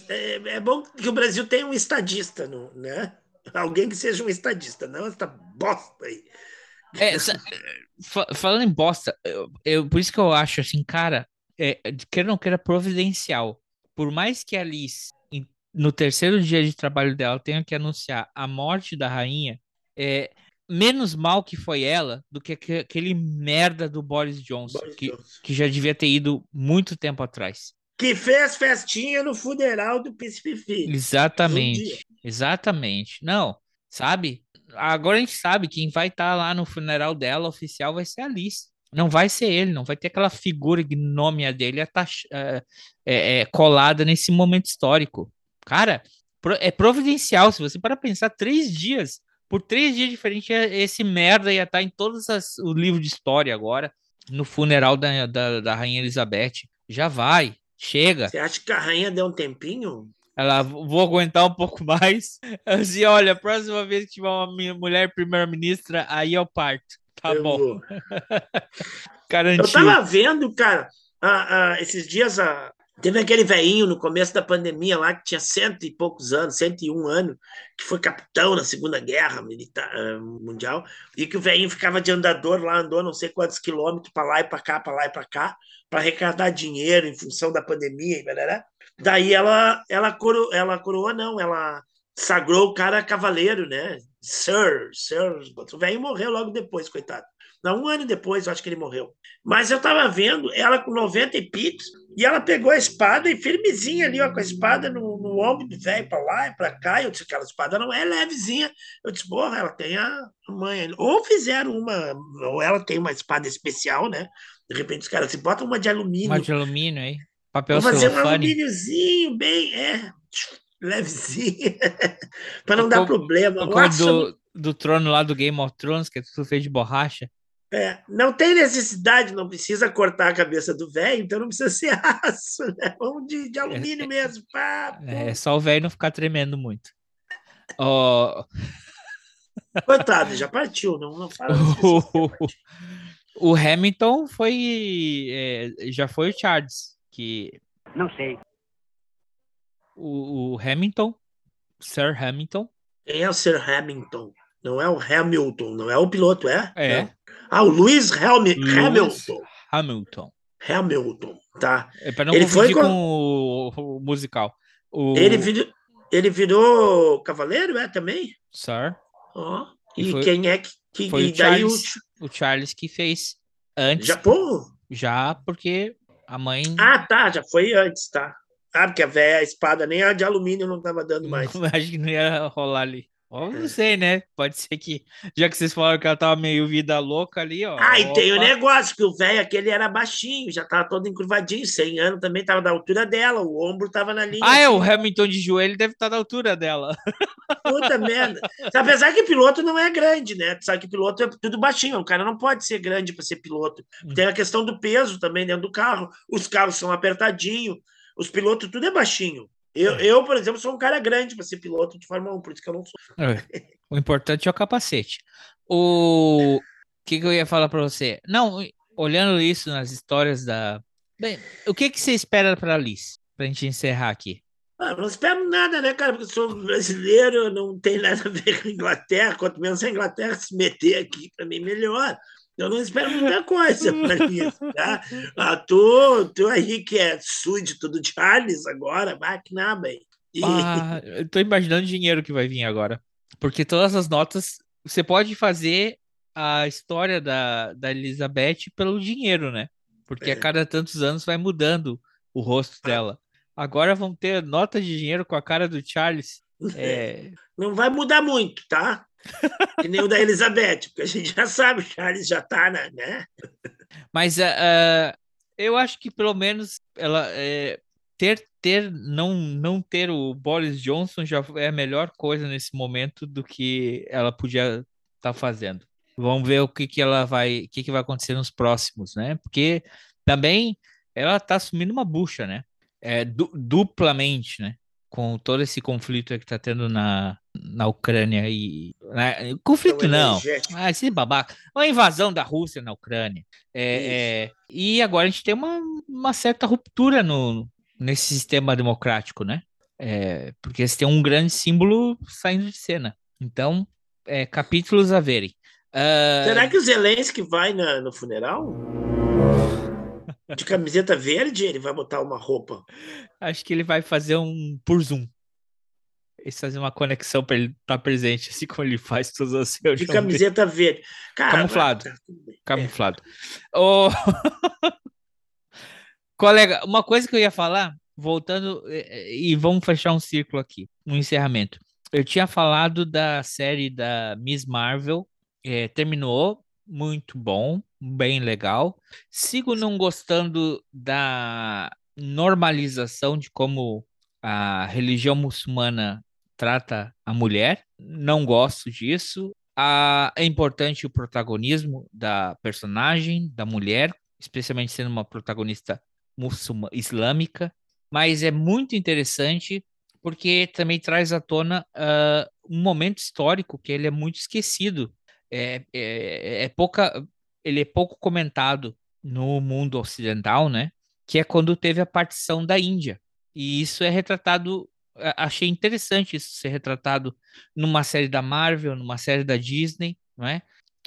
Speaker 6: é, é bom que o Brasil tenha um estadista, no- né? Alguém que seja um estadista, não essa bosta aí.
Speaker 3: É, falando em bosta, eu, eu- por isso que eu acho assim, cara, é, queira ou não queira providencial. Por mais que a Alice, no terceiro dia de trabalho dela, tenha que anunciar a morte da rainha, é menos mal que foi ela do que aque- aquele merda do Boris Johnson,
Speaker 6: Boris
Speaker 3: que,
Speaker 6: Johnson.
Speaker 3: que já devia ter ido muito tempo atrás.
Speaker 6: Que fez festinha no funeral do Príncipe Filho.
Speaker 3: Exatamente. Exatamente. Não, sabe? Agora a gente sabe quem vai estar lá no funeral dela oficial vai ser a Alice. Não vai ser ele, não vai ter aquela figura ignômia dele atach- é, é, colada nesse momento histórico. Cara, é providencial. Se você para pensar, três dias, por três dias diferentes, é- esse merda ia estar em todos as- os livros de história agora, no funeral da, da, da Rainha Elizabeth. Já vai, chega.
Speaker 6: Você acha que a rainha deu um tempinho?
Speaker 3: Ela, vou aguentar um pouco mais. Assim, olha, a próxima vez que tiver uma mulher primeira-ministra, aí eu parto. Tá
Speaker 6: Eu
Speaker 3: bom, garantiu.
Speaker 6: Eu tava vendo, cara, ah, ah, esses dias ah, teve aquele velhinho no começo da pandemia lá que tinha cento e poucos anos, 101 anos, que foi capitão na Segunda Guerra Militar, ah, Mundial, e que o velhinho ficava de andador lá, andou não sei quantos quilômetros para lá e para cá, para lá e para cá, para arrecadar dinheiro em função da pandemia, e blá, Daí ela, ela, coro, ela coroa, não, ela sagrou o cara cavaleiro, né? Sir, Sir. O velho morreu logo depois, coitado. Um ano depois, eu acho que ele morreu. Mas eu tava vendo ela com 90 e picos, e ela pegou a espada e firmezinha ali, ó, com a espada no, no ombro do velho para lá e para cá. Eu disse: aquela espada não é levezinha. Eu disse: porra, ela tem a mãe. Ou fizeram uma, ou ela tem uma espada especial, né? De repente os caras se botam uma de alumínio.
Speaker 3: Uma de alumínio aí. Papel
Speaker 6: Vou fazer um alumíniozinho bem, é, levezinho, para não dar
Speaker 3: Como-
Speaker 6: problema. Eu
Speaker 3: Como
Speaker 6: acho
Speaker 3: do, do trono lá do Game of Thrones, que é tudo feito de borracha.
Speaker 6: É, não tem necessidade, não precisa cortar a cabeça do velho, então não precisa ser aço, né? Vamos de, de alumínio mesmo. Pá,
Speaker 3: É só o velho não ficar tremendo muito.
Speaker 6: Pô. Coitado, já partiu, não, não fala disso.
Speaker 3: o, o Hamilton foi. é, já foi o Charles, que
Speaker 13: Não sei.
Speaker 3: O, o Hamilton, Sir Hamilton.
Speaker 6: Quem é o Sir Hamilton? Não é o Hamilton, não é o piloto, é?
Speaker 3: É.
Speaker 6: Não. Ah, o Lewis Helmi
Speaker 3: Lewis
Speaker 6: Hamilton.
Speaker 3: Hamilton.
Speaker 6: Hamilton, tá.
Speaker 3: É para não
Speaker 6: Ele
Speaker 3: confundir
Speaker 6: foi
Speaker 3: com,
Speaker 6: com-
Speaker 3: o, o musical. O
Speaker 6: Ele, virou, ele virou cavaleiro, é, também?
Speaker 3: Sir
Speaker 6: Ó.
Speaker 3: E
Speaker 6: E
Speaker 3: foi-
Speaker 6: quem é que... que
Speaker 3: foi
Speaker 6: e
Speaker 3: o
Speaker 6: daí o...
Speaker 3: Charles, o Charles que fez antes,
Speaker 6: Já,
Speaker 3: já, porque a mãe
Speaker 6: Ah, tá, já foi antes, tá. Ah, porque a velha a espada nem a de alumínio não tava dando mais.
Speaker 3: acho que não ia rolar ali. Ó, não sei, né? Pode ser que, já que vocês falaram que ela tava meio vida louca ali, ó.
Speaker 6: Ah, e tem o
Speaker 3: opa.
Speaker 6: negócio, que o velho aquele era baixinho, já tava todo encurvadinho, 100 anos também tava da altura dela, o ombro tava na linha.
Speaker 3: Ah, é, o
Speaker 6: assim,
Speaker 3: Hamilton de joelho deve estar da altura dela.
Speaker 6: Puta merda. Apesar que piloto não é grande, né? Tu sabe que piloto é tudo baixinho, o cara não pode ser grande para ser piloto.
Speaker 3: Hum.
Speaker 6: Tem a questão do peso também dentro do carro, os carros são apertadinhos, os pilotos tudo é baixinho. Eu,
Speaker 3: É.
Speaker 6: eu, por exemplo, sou um cara grande para ser piloto de Fórmula 1, por isso que eu não sou.
Speaker 3: É. O importante é o capacete. O que, que eu ia falar para você? Não, olhando isso nas histórias da. Bem, o que, que você espera para Alice? Pra gente encerrar aqui.
Speaker 6: Ah, não espero nada, né, cara? Porque eu sou brasileiro, não tem nada a ver com a Inglaterra. Quanto menos a Inglaterra se meter aqui, para mim, melhor. Eu não espero muita coisa para isso, tá? Ah, tu, tu aí que é súdito do Charles agora, vai hein? E-
Speaker 3: Ah, eu tô imaginando o dinheiro que vai vir agora. Porque todas as notas. Você pode fazer a história da, da Elizabeth pelo dinheiro, né? Porque a
Speaker 6: É.
Speaker 3: cada tantos anos vai mudando o rosto dela. Agora vão ter nota de dinheiro com a cara do Charles. É,
Speaker 6: Não vai mudar muito, tá? Que nem o da Elizabeth, porque a gente já sabe, o Charles já tá, na- né?
Speaker 3: Mas ah, ah, eu acho que pelo menos ela é, ter ter não não ter o Boris Johnson já é a melhor coisa nesse momento do que ela podia estar fazendo. Vamos ver o que que ela vai, o que que vai acontecer nos próximos, né? Porque também ela está assumindo uma bucha, né? É, du- duplamente, né? Com todo esse conflito que está tendo na, na Ucrânia e né? conflito
Speaker 6: Então,
Speaker 3: não, ah, esse babaca. Uma invasão da Rússia na Ucrânia. É, é, e agora a gente tem uma, uma certa ruptura no, nesse sistema democrático, né? É, porque você tem um grande símbolo saindo de cena. Então, é, capítulos a verem. Ah,
Speaker 6: Será que o Zelensky vai na- no funeral? De camiseta verde, ele vai botar uma roupa.
Speaker 3: Acho que ele vai fazer um por Zoom. Eles fazem uma conexão para ele estar presente, assim como ele faz todas as
Speaker 6: De
Speaker 3: reuniões.
Speaker 6: camiseta verde. Cara,
Speaker 3: Camuflado.
Speaker 6: tá.
Speaker 3: Camuflado. Ô, Colega, uma coisa que eu ia falar, voltando, eh, e vamos fechar um círculo aqui, um encerramento. Eu tinha falado da série da Miss Marvel, eh, terminou, muito bom, bem legal. Sigo não gostando da normalização de como a religião muçulmana trata a mulher, não gosto disso. Ah, é importante o protagonismo da personagem, da mulher, especialmente sendo uma protagonista muçulmana, islâmica, mas é muito interessante porque também traz à tona ah, um momento histórico que ele é muito esquecido. É, é, é pouca, ele é pouco comentado no mundo ocidental, né? Que é quando teve a partição da Índia. E isso é retratado, achei interessante isso ser retratado numa série da Marvel, numa série da Disney, não é?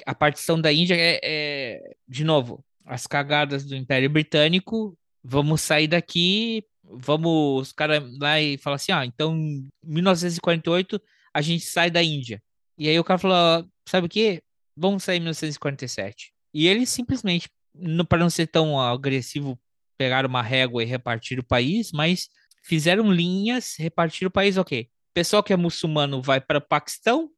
Speaker 3: A partição da Índia é, é, de novo, as cagadas do Império Britânico, vamos sair daqui, vamos, os caras lá e falam assim, ah, então em 1948 a gente sai da Índia. E aí o cara falou, sabe o quê? Vamos sair em 1947. E eles simplesmente, para não ser tão agressivo, pegaram uma régua e repartiram o país, mas fizeram linhas, repartiram o país, ok. Pessoal que é muçulmano vai para o Paquistão,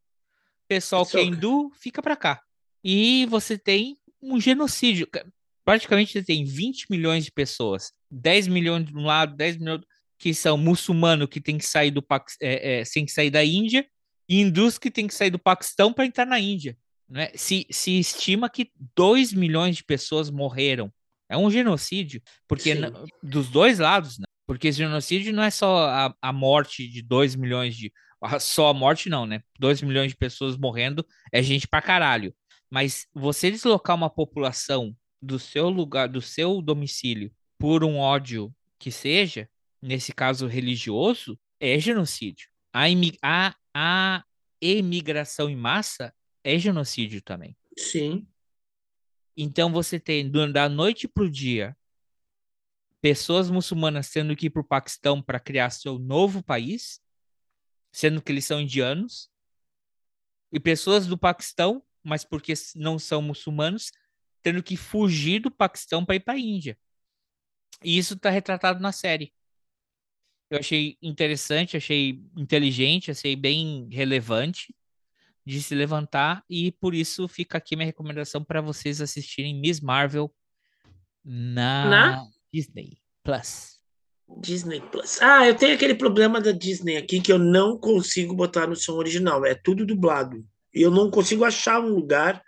Speaker 3: pessoal que é hindu fica para cá. E você tem um genocídio. Ca- Praticamente você tem 20 milhões de pessoas, 10 milhões de um lado, 10 milhões que são muçulmanos que tem que sair do é, é, tem que sair da Índia, e hindus que tem que sair do Paquistão para entrar na Índia. Né? Se, se estima que 2 milhões de pessoas morreram. É um genocídio, porque
Speaker 6: Sim.
Speaker 3: dos dois lados, né? Porque genocídio não é só a, a morte de 2 milhões de. Só a morte, não, né? 2 milhões de pessoas morrendo é gente pra caralho. Mas você deslocar uma população do seu lugar, do seu domicílio, por um ódio que seja, nesse caso religioso, é genocídio. A, a, a emigração em massa é genocídio também.
Speaker 6: Sim.
Speaker 3: Então você tem da noite para o dia pessoas muçulmanas tendo que ir para o Paquistão para criar seu novo país, sendo que eles são indianos, e pessoas do Paquistão, mas porque não são muçulmanos, tendo que fugir do Paquistão para ir para a Índia. E isso está retratado na série. Eu achei interessante, achei inteligente, achei bem relevante de se levantar e por isso fica aqui minha recomendação para vocês assistirem Miss Marvel na, na? Disney Plus.
Speaker 6: Disney Plus. Ah, eu tenho aquele problema da Disney aqui que eu não consigo botar no som original. É tudo dublado. E eu não consigo achar um lugar.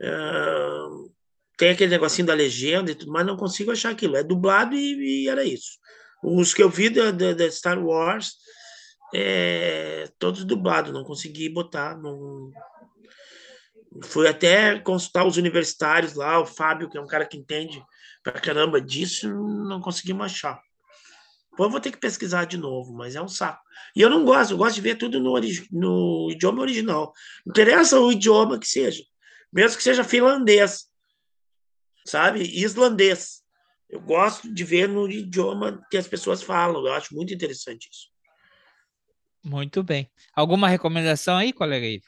Speaker 6: Uh, tem aquele negocinho da legenda e tudo, mas não consigo achar aquilo. É dublado e, e era isso. Os que eu vi da, da, da Star Wars, é, todos dublados, não consegui botar. Não... Fui até consultar os universitários lá, o Fábio, que é um cara que entende pra caramba disso, não conseguimos achar. Depois eu vou ter que pesquisar de novo, mas é um saco. E eu não gosto, eu gosto de ver tudo no, no idioma original. Não interessa o idioma que seja, mesmo que seja finlandês, sabe? Islandês. Eu gosto de ver no idioma que as pessoas falam. Eu acho muito interessante isso.
Speaker 3: Muito bem. Alguma recomendação aí, colega Ivo?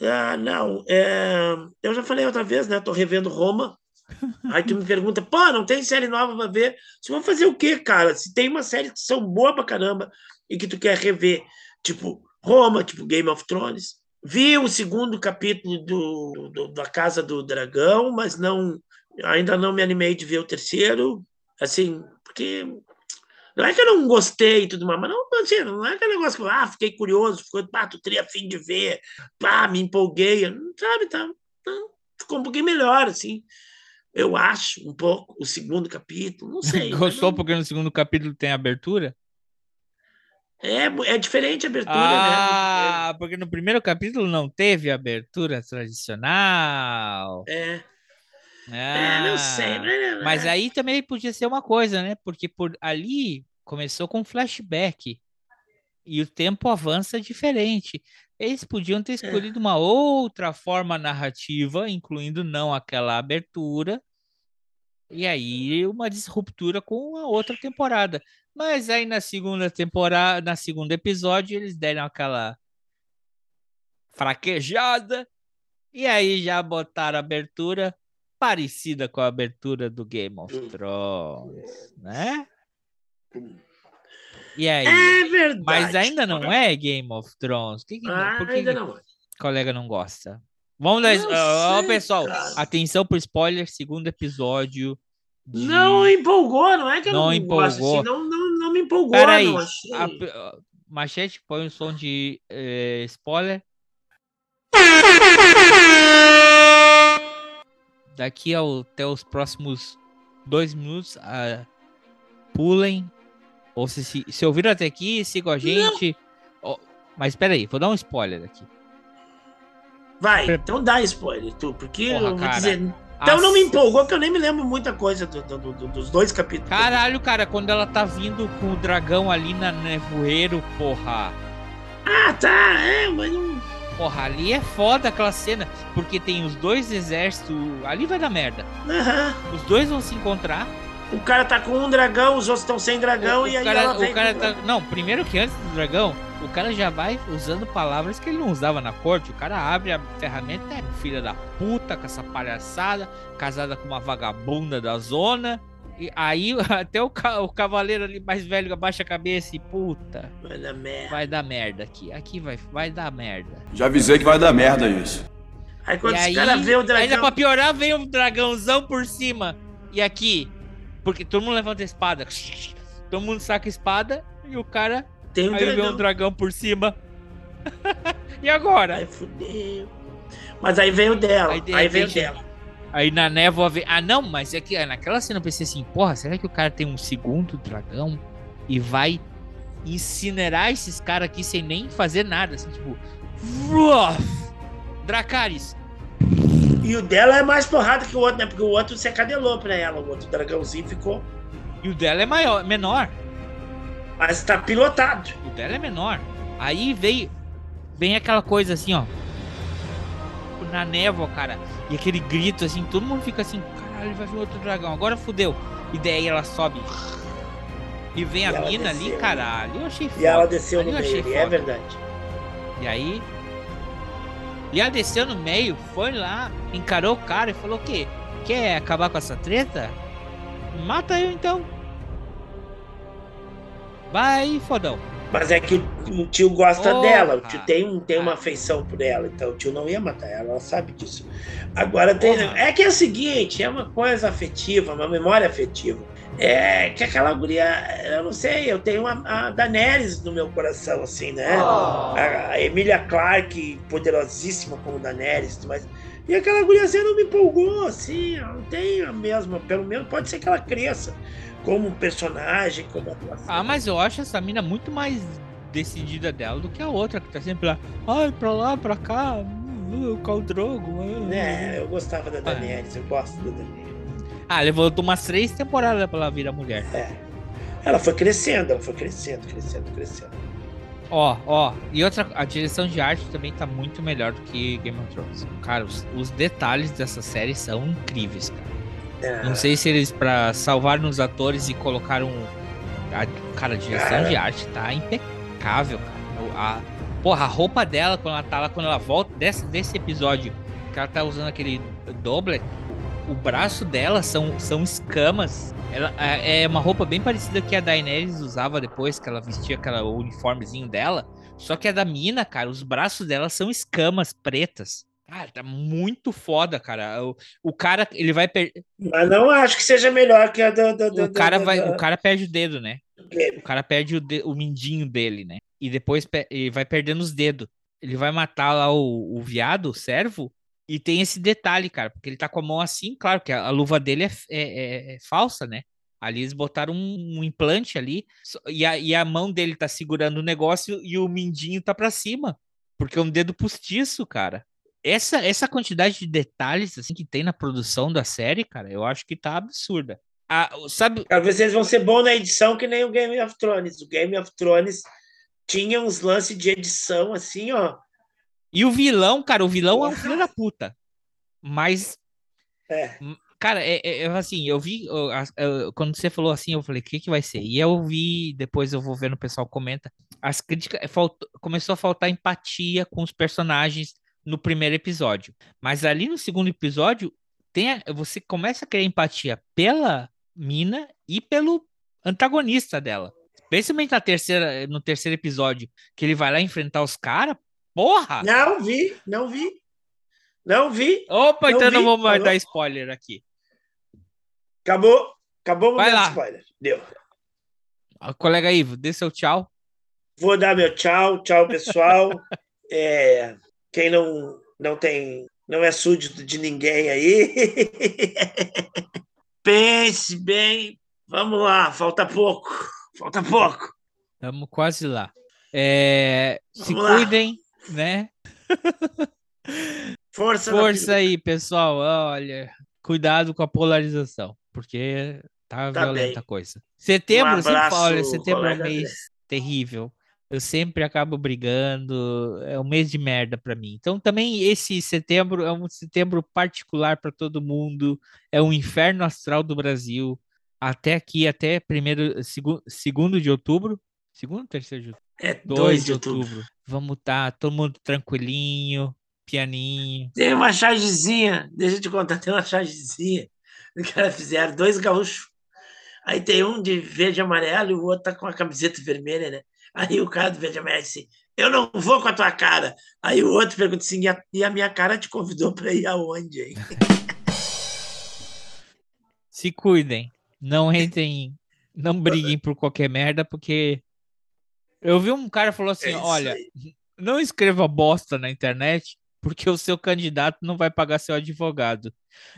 Speaker 6: Ah, não. É... Eu já falei outra vez, né? Tô revendo Roma. Aí tu me pergunta, pô, não tem série nova pra ver? Você vai fazer o quê, cara? Se tem uma série que são boa pra caramba e que tu quer rever, tipo Roma, tipo Game of Thrones. Vi o segundo capítulo do, do da Casa do Dragão, mas não ainda não me animei de ver o terceiro. Assim, porque não é que eu não gostei e tudo mais, mas não, assim, não é aquele negócio que eu ah, fiquei curioso, ficou, pá, tu teria fim de ver, pá, me empolguei, sabe, tá, tá, ficou um pouquinho melhor, assim. Eu acho um pouco o segundo capítulo, não sei.
Speaker 3: Gostou não... porque no segundo capítulo tem abertura?
Speaker 6: É, é diferente a abertura,
Speaker 3: ah, né? Ah, porque no primeiro capítulo não teve abertura tradicional.
Speaker 6: É.
Speaker 3: Ah, é, não sei. Mas, mas aí também podia ser uma coisa, né? Porque por ali começou com flashback e o tempo avança diferente. Eles podiam ter é. escolhido é. uma outra forma narrativa, incluindo não aquela abertura, e aí uma disruptura com a outra temporada. Mas aí na segunda temporada, na segundo episódio, eles deram aquela fraquejada e aí já botaram a abertura parecida com a abertura do Game of hum. Thrones, né? E aí?
Speaker 6: É verdade.
Speaker 3: Mas ainda não é Game of Thrones. Que que,
Speaker 6: ah, por que, ainda não.
Speaker 3: O colega não gosta? Vamos dar. Ó, oh, pessoal, cara. atenção pro spoiler, segundo episódio.
Speaker 6: De... Não empolgou, não é que eu não, não empolgou. Gosto, assim, não, não, não me empolgou.
Speaker 3: Peraí, a, Machete, põe um som de eh, spoiler daqui ao, até os próximos dois minutos, uh, pulem. Ou se, se, se ouviram até aqui, sigam a gente. Oh, mas espera aí, vou dar um spoiler aqui.
Speaker 6: Vai, Pre... então dá spoiler, tu, porque Porra, eu vou cara, dizer. Então as... não me empolgou, que eu nem me lembro muita coisa do, do, do, dos dois capítulos.
Speaker 3: Caralho, cara, quando ela tá vindo com o dragão ali na nevoeiro, porra.
Speaker 6: Ah, tá, é, mas não.
Speaker 3: Porra, ali é foda aquela cena, porque tem os dois exércitos. Ali vai dar merda.
Speaker 6: Uhum.
Speaker 3: Os dois vão se encontrar.
Speaker 6: O cara tá com um dragão, os outros estão sem dragão
Speaker 3: o,
Speaker 6: e
Speaker 3: o
Speaker 6: aí
Speaker 3: cara,
Speaker 6: ela
Speaker 3: vem o cara tá... Não, primeiro que antes do dragão, o cara já vai usando palavras que ele não usava na corte. O cara abre a ferramenta, é filha da puta, com essa palhaçada, casada com uma vagabunda da zona. E aí até o, o cavaleiro ali mais velho abaixa a cabeça e puta.
Speaker 6: Vai dar merda.
Speaker 3: Vai dar merda aqui. Aqui vai, vai dar merda.
Speaker 13: Já avisei que vai dar merda isso.
Speaker 6: Aí quando e os caras vê o dragão.
Speaker 3: Ainda pra piorar, vem um dragãozão por cima. E aqui. Porque todo mundo levanta a espada. Todo mundo saca a espada e o cara.
Speaker 6: Tem um
Speaker 3: aí
Speaker 6: dragão.
Speaker 3: vê um dragão por cima. e agora?
Speaker 6: Aí fudeu. Mas aí vem o dela. Aí, aí vem o dela.
Speaker 3: Aí na névoa vem. Ah, não, mas é que naquela cena eu pensei assim: porra, será que o cara tem um segundo dragão e vai incinerar esses caras aqui sem nem fazer nada? Assim, tipo. Dracarys.
Speaker 6: E o dela é mais porrada que o outro, né? Porque o outro se acadelou pra ela. O outro dragãozinho ficou.
Speaker 3: E o dela é maior, menor.
Speaker 6: Mas tá pilotado.
Speaker 3: O dela é menor. Aí veio. Vem aquela coisa assim, ó. Na névoa, cara. E aquele grito assim, todo mundo fica assim, caralho, vai vir outro dragão. Agora fudeu. E daí ela sobe. E vem
Speaker 6: E
Speaker 3: a mina
Speaker 6: desceu.
Speaker 3: ali, caralho. Eu achei foda.
Speaker 6: E ela desceu
Speaker 3: Ali
Speaker 6: no meio, é verdade.
Speaker 3: E aí. E ela desceu no meio, foi lá, encarou o cara e falou o quê? Quer acabar com essa treta? Mata eu então. Vai fodão.
Speaker 6: Mas é que o, tio gosta
Speaker 3: Porra.
Speaker 6: dela, o tio tem, tem uma afeição por ela, então o tio não ia matar ela, ela sabe disso. Agora tem.
Speaker 3: Porra.
Speaker 6: É que é o seguinte, é uma coisa afetiva, uma memória afetiva. É que aquela guria, eu não sei, eu tenho a, a Daenerys no meu coração, assim, né? A, a Emilia Clarke, poderosíssima como Daenerys, mas. E aquela guria assim não me empolgou, assim, ela não tem a mesma, pelo menos pode ser que ela cresça como personagem, como atuação.
Speaker 3: Ah, mas eu acho essa mina muito mais decidida dela do que a outra, que tá sempre lá. Ai, pra lá, pra cá. Uh, Khal Drogo. uh,
Speaker 6: É,
Speaker 3: uh."
Speaker 6: eu gostava da Daenerys, eu gosto da Daenerys.
Speaker 3: Ah, levou umas três temporadas pra ela virar mulher.
Speaker 6: É. Ela foi crescendo, ela foi crescendo, crescendo, crescendo.
Speaker 3: Ó, ó. E outra, a direção de arte também tá muito melhor do que Game of Thrones. Cara, os, os detalhes dessa série são incríveis, cara.
Speaker 6: É,
Speaker 3: Não sei se eles, pra salvar nos atores e colocaram. A, cara, a direção
Speaker 6: Cara.
Speaker 3: de arte tá impecável, cara. A, porra, a roupa dela, quando ela tá lá, quando ela volta desse, desse episódio, que ela tá usando aquele doble, o braço dela são, são escamas. Ela, é é uma roupa bem parecida que a Daenerys usava depois, que ela vestia aquela, o uniformezinho dela. Só que a da mina, cara, os braços dela são escamas pretas. Cara, tá muito foda, cara. O, o cara, ele vai per...
Speaker 6: Mas não acho que seja melhor que a do. do, do
Speaker 3: o cara
Speaker 6: do-
Speaker 3: vai, o cara perde o dedo, né? O cara perde o, de- o mindinho dele, né? E depois ele vai perdendo os dedos. Ele vai matar lá o, o viado, o servo, e tem esse detalhe, cara, porque ele tá com a mão assim, claro que a, a luva dele é, é- é- é falsa, né? Ali eles botaram um, um implante ali, e a, e a mão dele tá segurando o negócio e o mindinho tá pra cima, porque é um dedo postiço, cara. Essa, essa quantidade de detalhes assim que tem na produção da série, cara, eu acho que tá absurda. Ah, sabe,
Speaker 6: ver se eles vão ser bons na edição que nem o Game of Thrones. O Game of Thrones tinha uns lances de edição assim, ó.
Speaker 3: E o vilão, cara, o vilão é um filho da puta. Mas,
Speaker 6: É.
Speaker 3: cara, é, é- é assim, eu vi. as- eu- quando você falou assim, eu falei, o que, que vai ser? E eu vi, depois eu vou vendo o pessoal comenta. As críticas. faltou- começou a faltar empatia com os personagens no primeiro episódio. Mas ali no segundo episódio, tem a- você começa a criar empatia pela mina e pelo antagonista dela. Principalmente na terceira, no terceiro episódio, que ele vai lá enfrentar os caras. Porra!
Speaker 6: Não vi, não vi. Não vi.
Speaker 3: Opa,
Speaker 6: Não
Speaker 3: então não
Speaker 6: vi,
Speaker 3: vou mais
Speaker 6: falou.
Speaker 3: dar spoiler aqui.
Speaker 6: Acabou. Acabou o
Speaker 3: Vai lá.
Speaker 6: spoiler. Deu.
Speaker 3: Ah, Colega Ivo, dê seu tchau.
Speaker 6: Vou dar meu tchau, tchau, pessoal. É, quem não, não tem, não é súdito de ninguém aí. Pense bem. Vamos lá, falta pouco. Falta pouco.
Speaker 3: Estamos quase lá. É, se
Speaker 6: lá.
Speaker 3: cuidem, né?
Speaker 6: Força,
Speaker 3: Força aí, pessoal. Olha, cuidado com a polarização, porque tá,
Speaker 6: Tá
Speaker 3: violenta
Speaker 6: bem.
Speaker 3: a coisa. Setembro,
Speaker 6: Um
Speaker 3: eu sempre
Speaker 6: abraço,
Speaker 3: setembro é um mês terrível. Eu sempre acabo brigando, é um mês de merda pra mim. Então também esse setembro é um setembro particular pra todo mundo, é um inferno astral do Brasil. Até aqui, até primeiro, segundo, segundo de outubro, segundo ou terceiro de outubro?
Speaker 6: É
Speaker 3: 2
Speaker 6: 2
Speaker 3: de
Speaker 6: outubro.
Speaker 3: outubro. Vamos tá todo mundo tranquilinho, pianinho.
Speaker 6: Tem uma chargezinha, deixa eu te contar, tem uma chargezinha. Os caras fizeram dois gaúchos. Aí tem um de verde e amarelo e o outro tá com a camiseta vermelha, né? Aí o cara do verde amarelo disse: Eu não vou com a tua cara. Aí o outro pergunta assim: E a, e a minha cara te convidou para ir aonde, hein?
Speaker 3: Se cuidem, não entrem, não briguem por qualquer merda, porque eu vi um cara falou assim,
Speaker 6: É
Speaker 3: olha,
Speaker 6: aí.
Speaker 3: não escreva bosta na internet, porque o seu candidato não vai pagar seu advogado.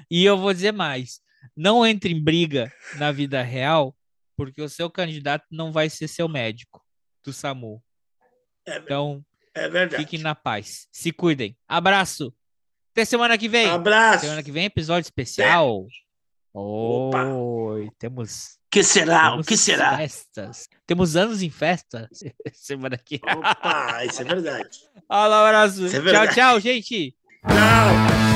Speaker 3: E eu vou dizer mais, não entre em briga na vida real, porque o seu candidato não vai ser seu médico do SAMU.
Speaker 6: É,
Speaker 3: Então,
Speaker 6: é verdade.
Speaker 3: fiquem na paz. Se cuidem. Abraço. Até semana que vem.
Speaker 6: Abraço.
Speaker 3: Semana que vem, episódio especial. Oi, temos.
Speaker 6: que será?
Speaker 3: temos
Speaker 6: O que será?
Speaker 3: Festas. Temos anos em festa semana aqui.
Speaker 6: Opa, isso é verdade.
Speaker 3: Fala, um abraço.
Speaker 6: É
Speaker 3: tchau,
Speaker 6: verdade.
Speaker 3: tchau, gente.
Speaker 6: Tchau.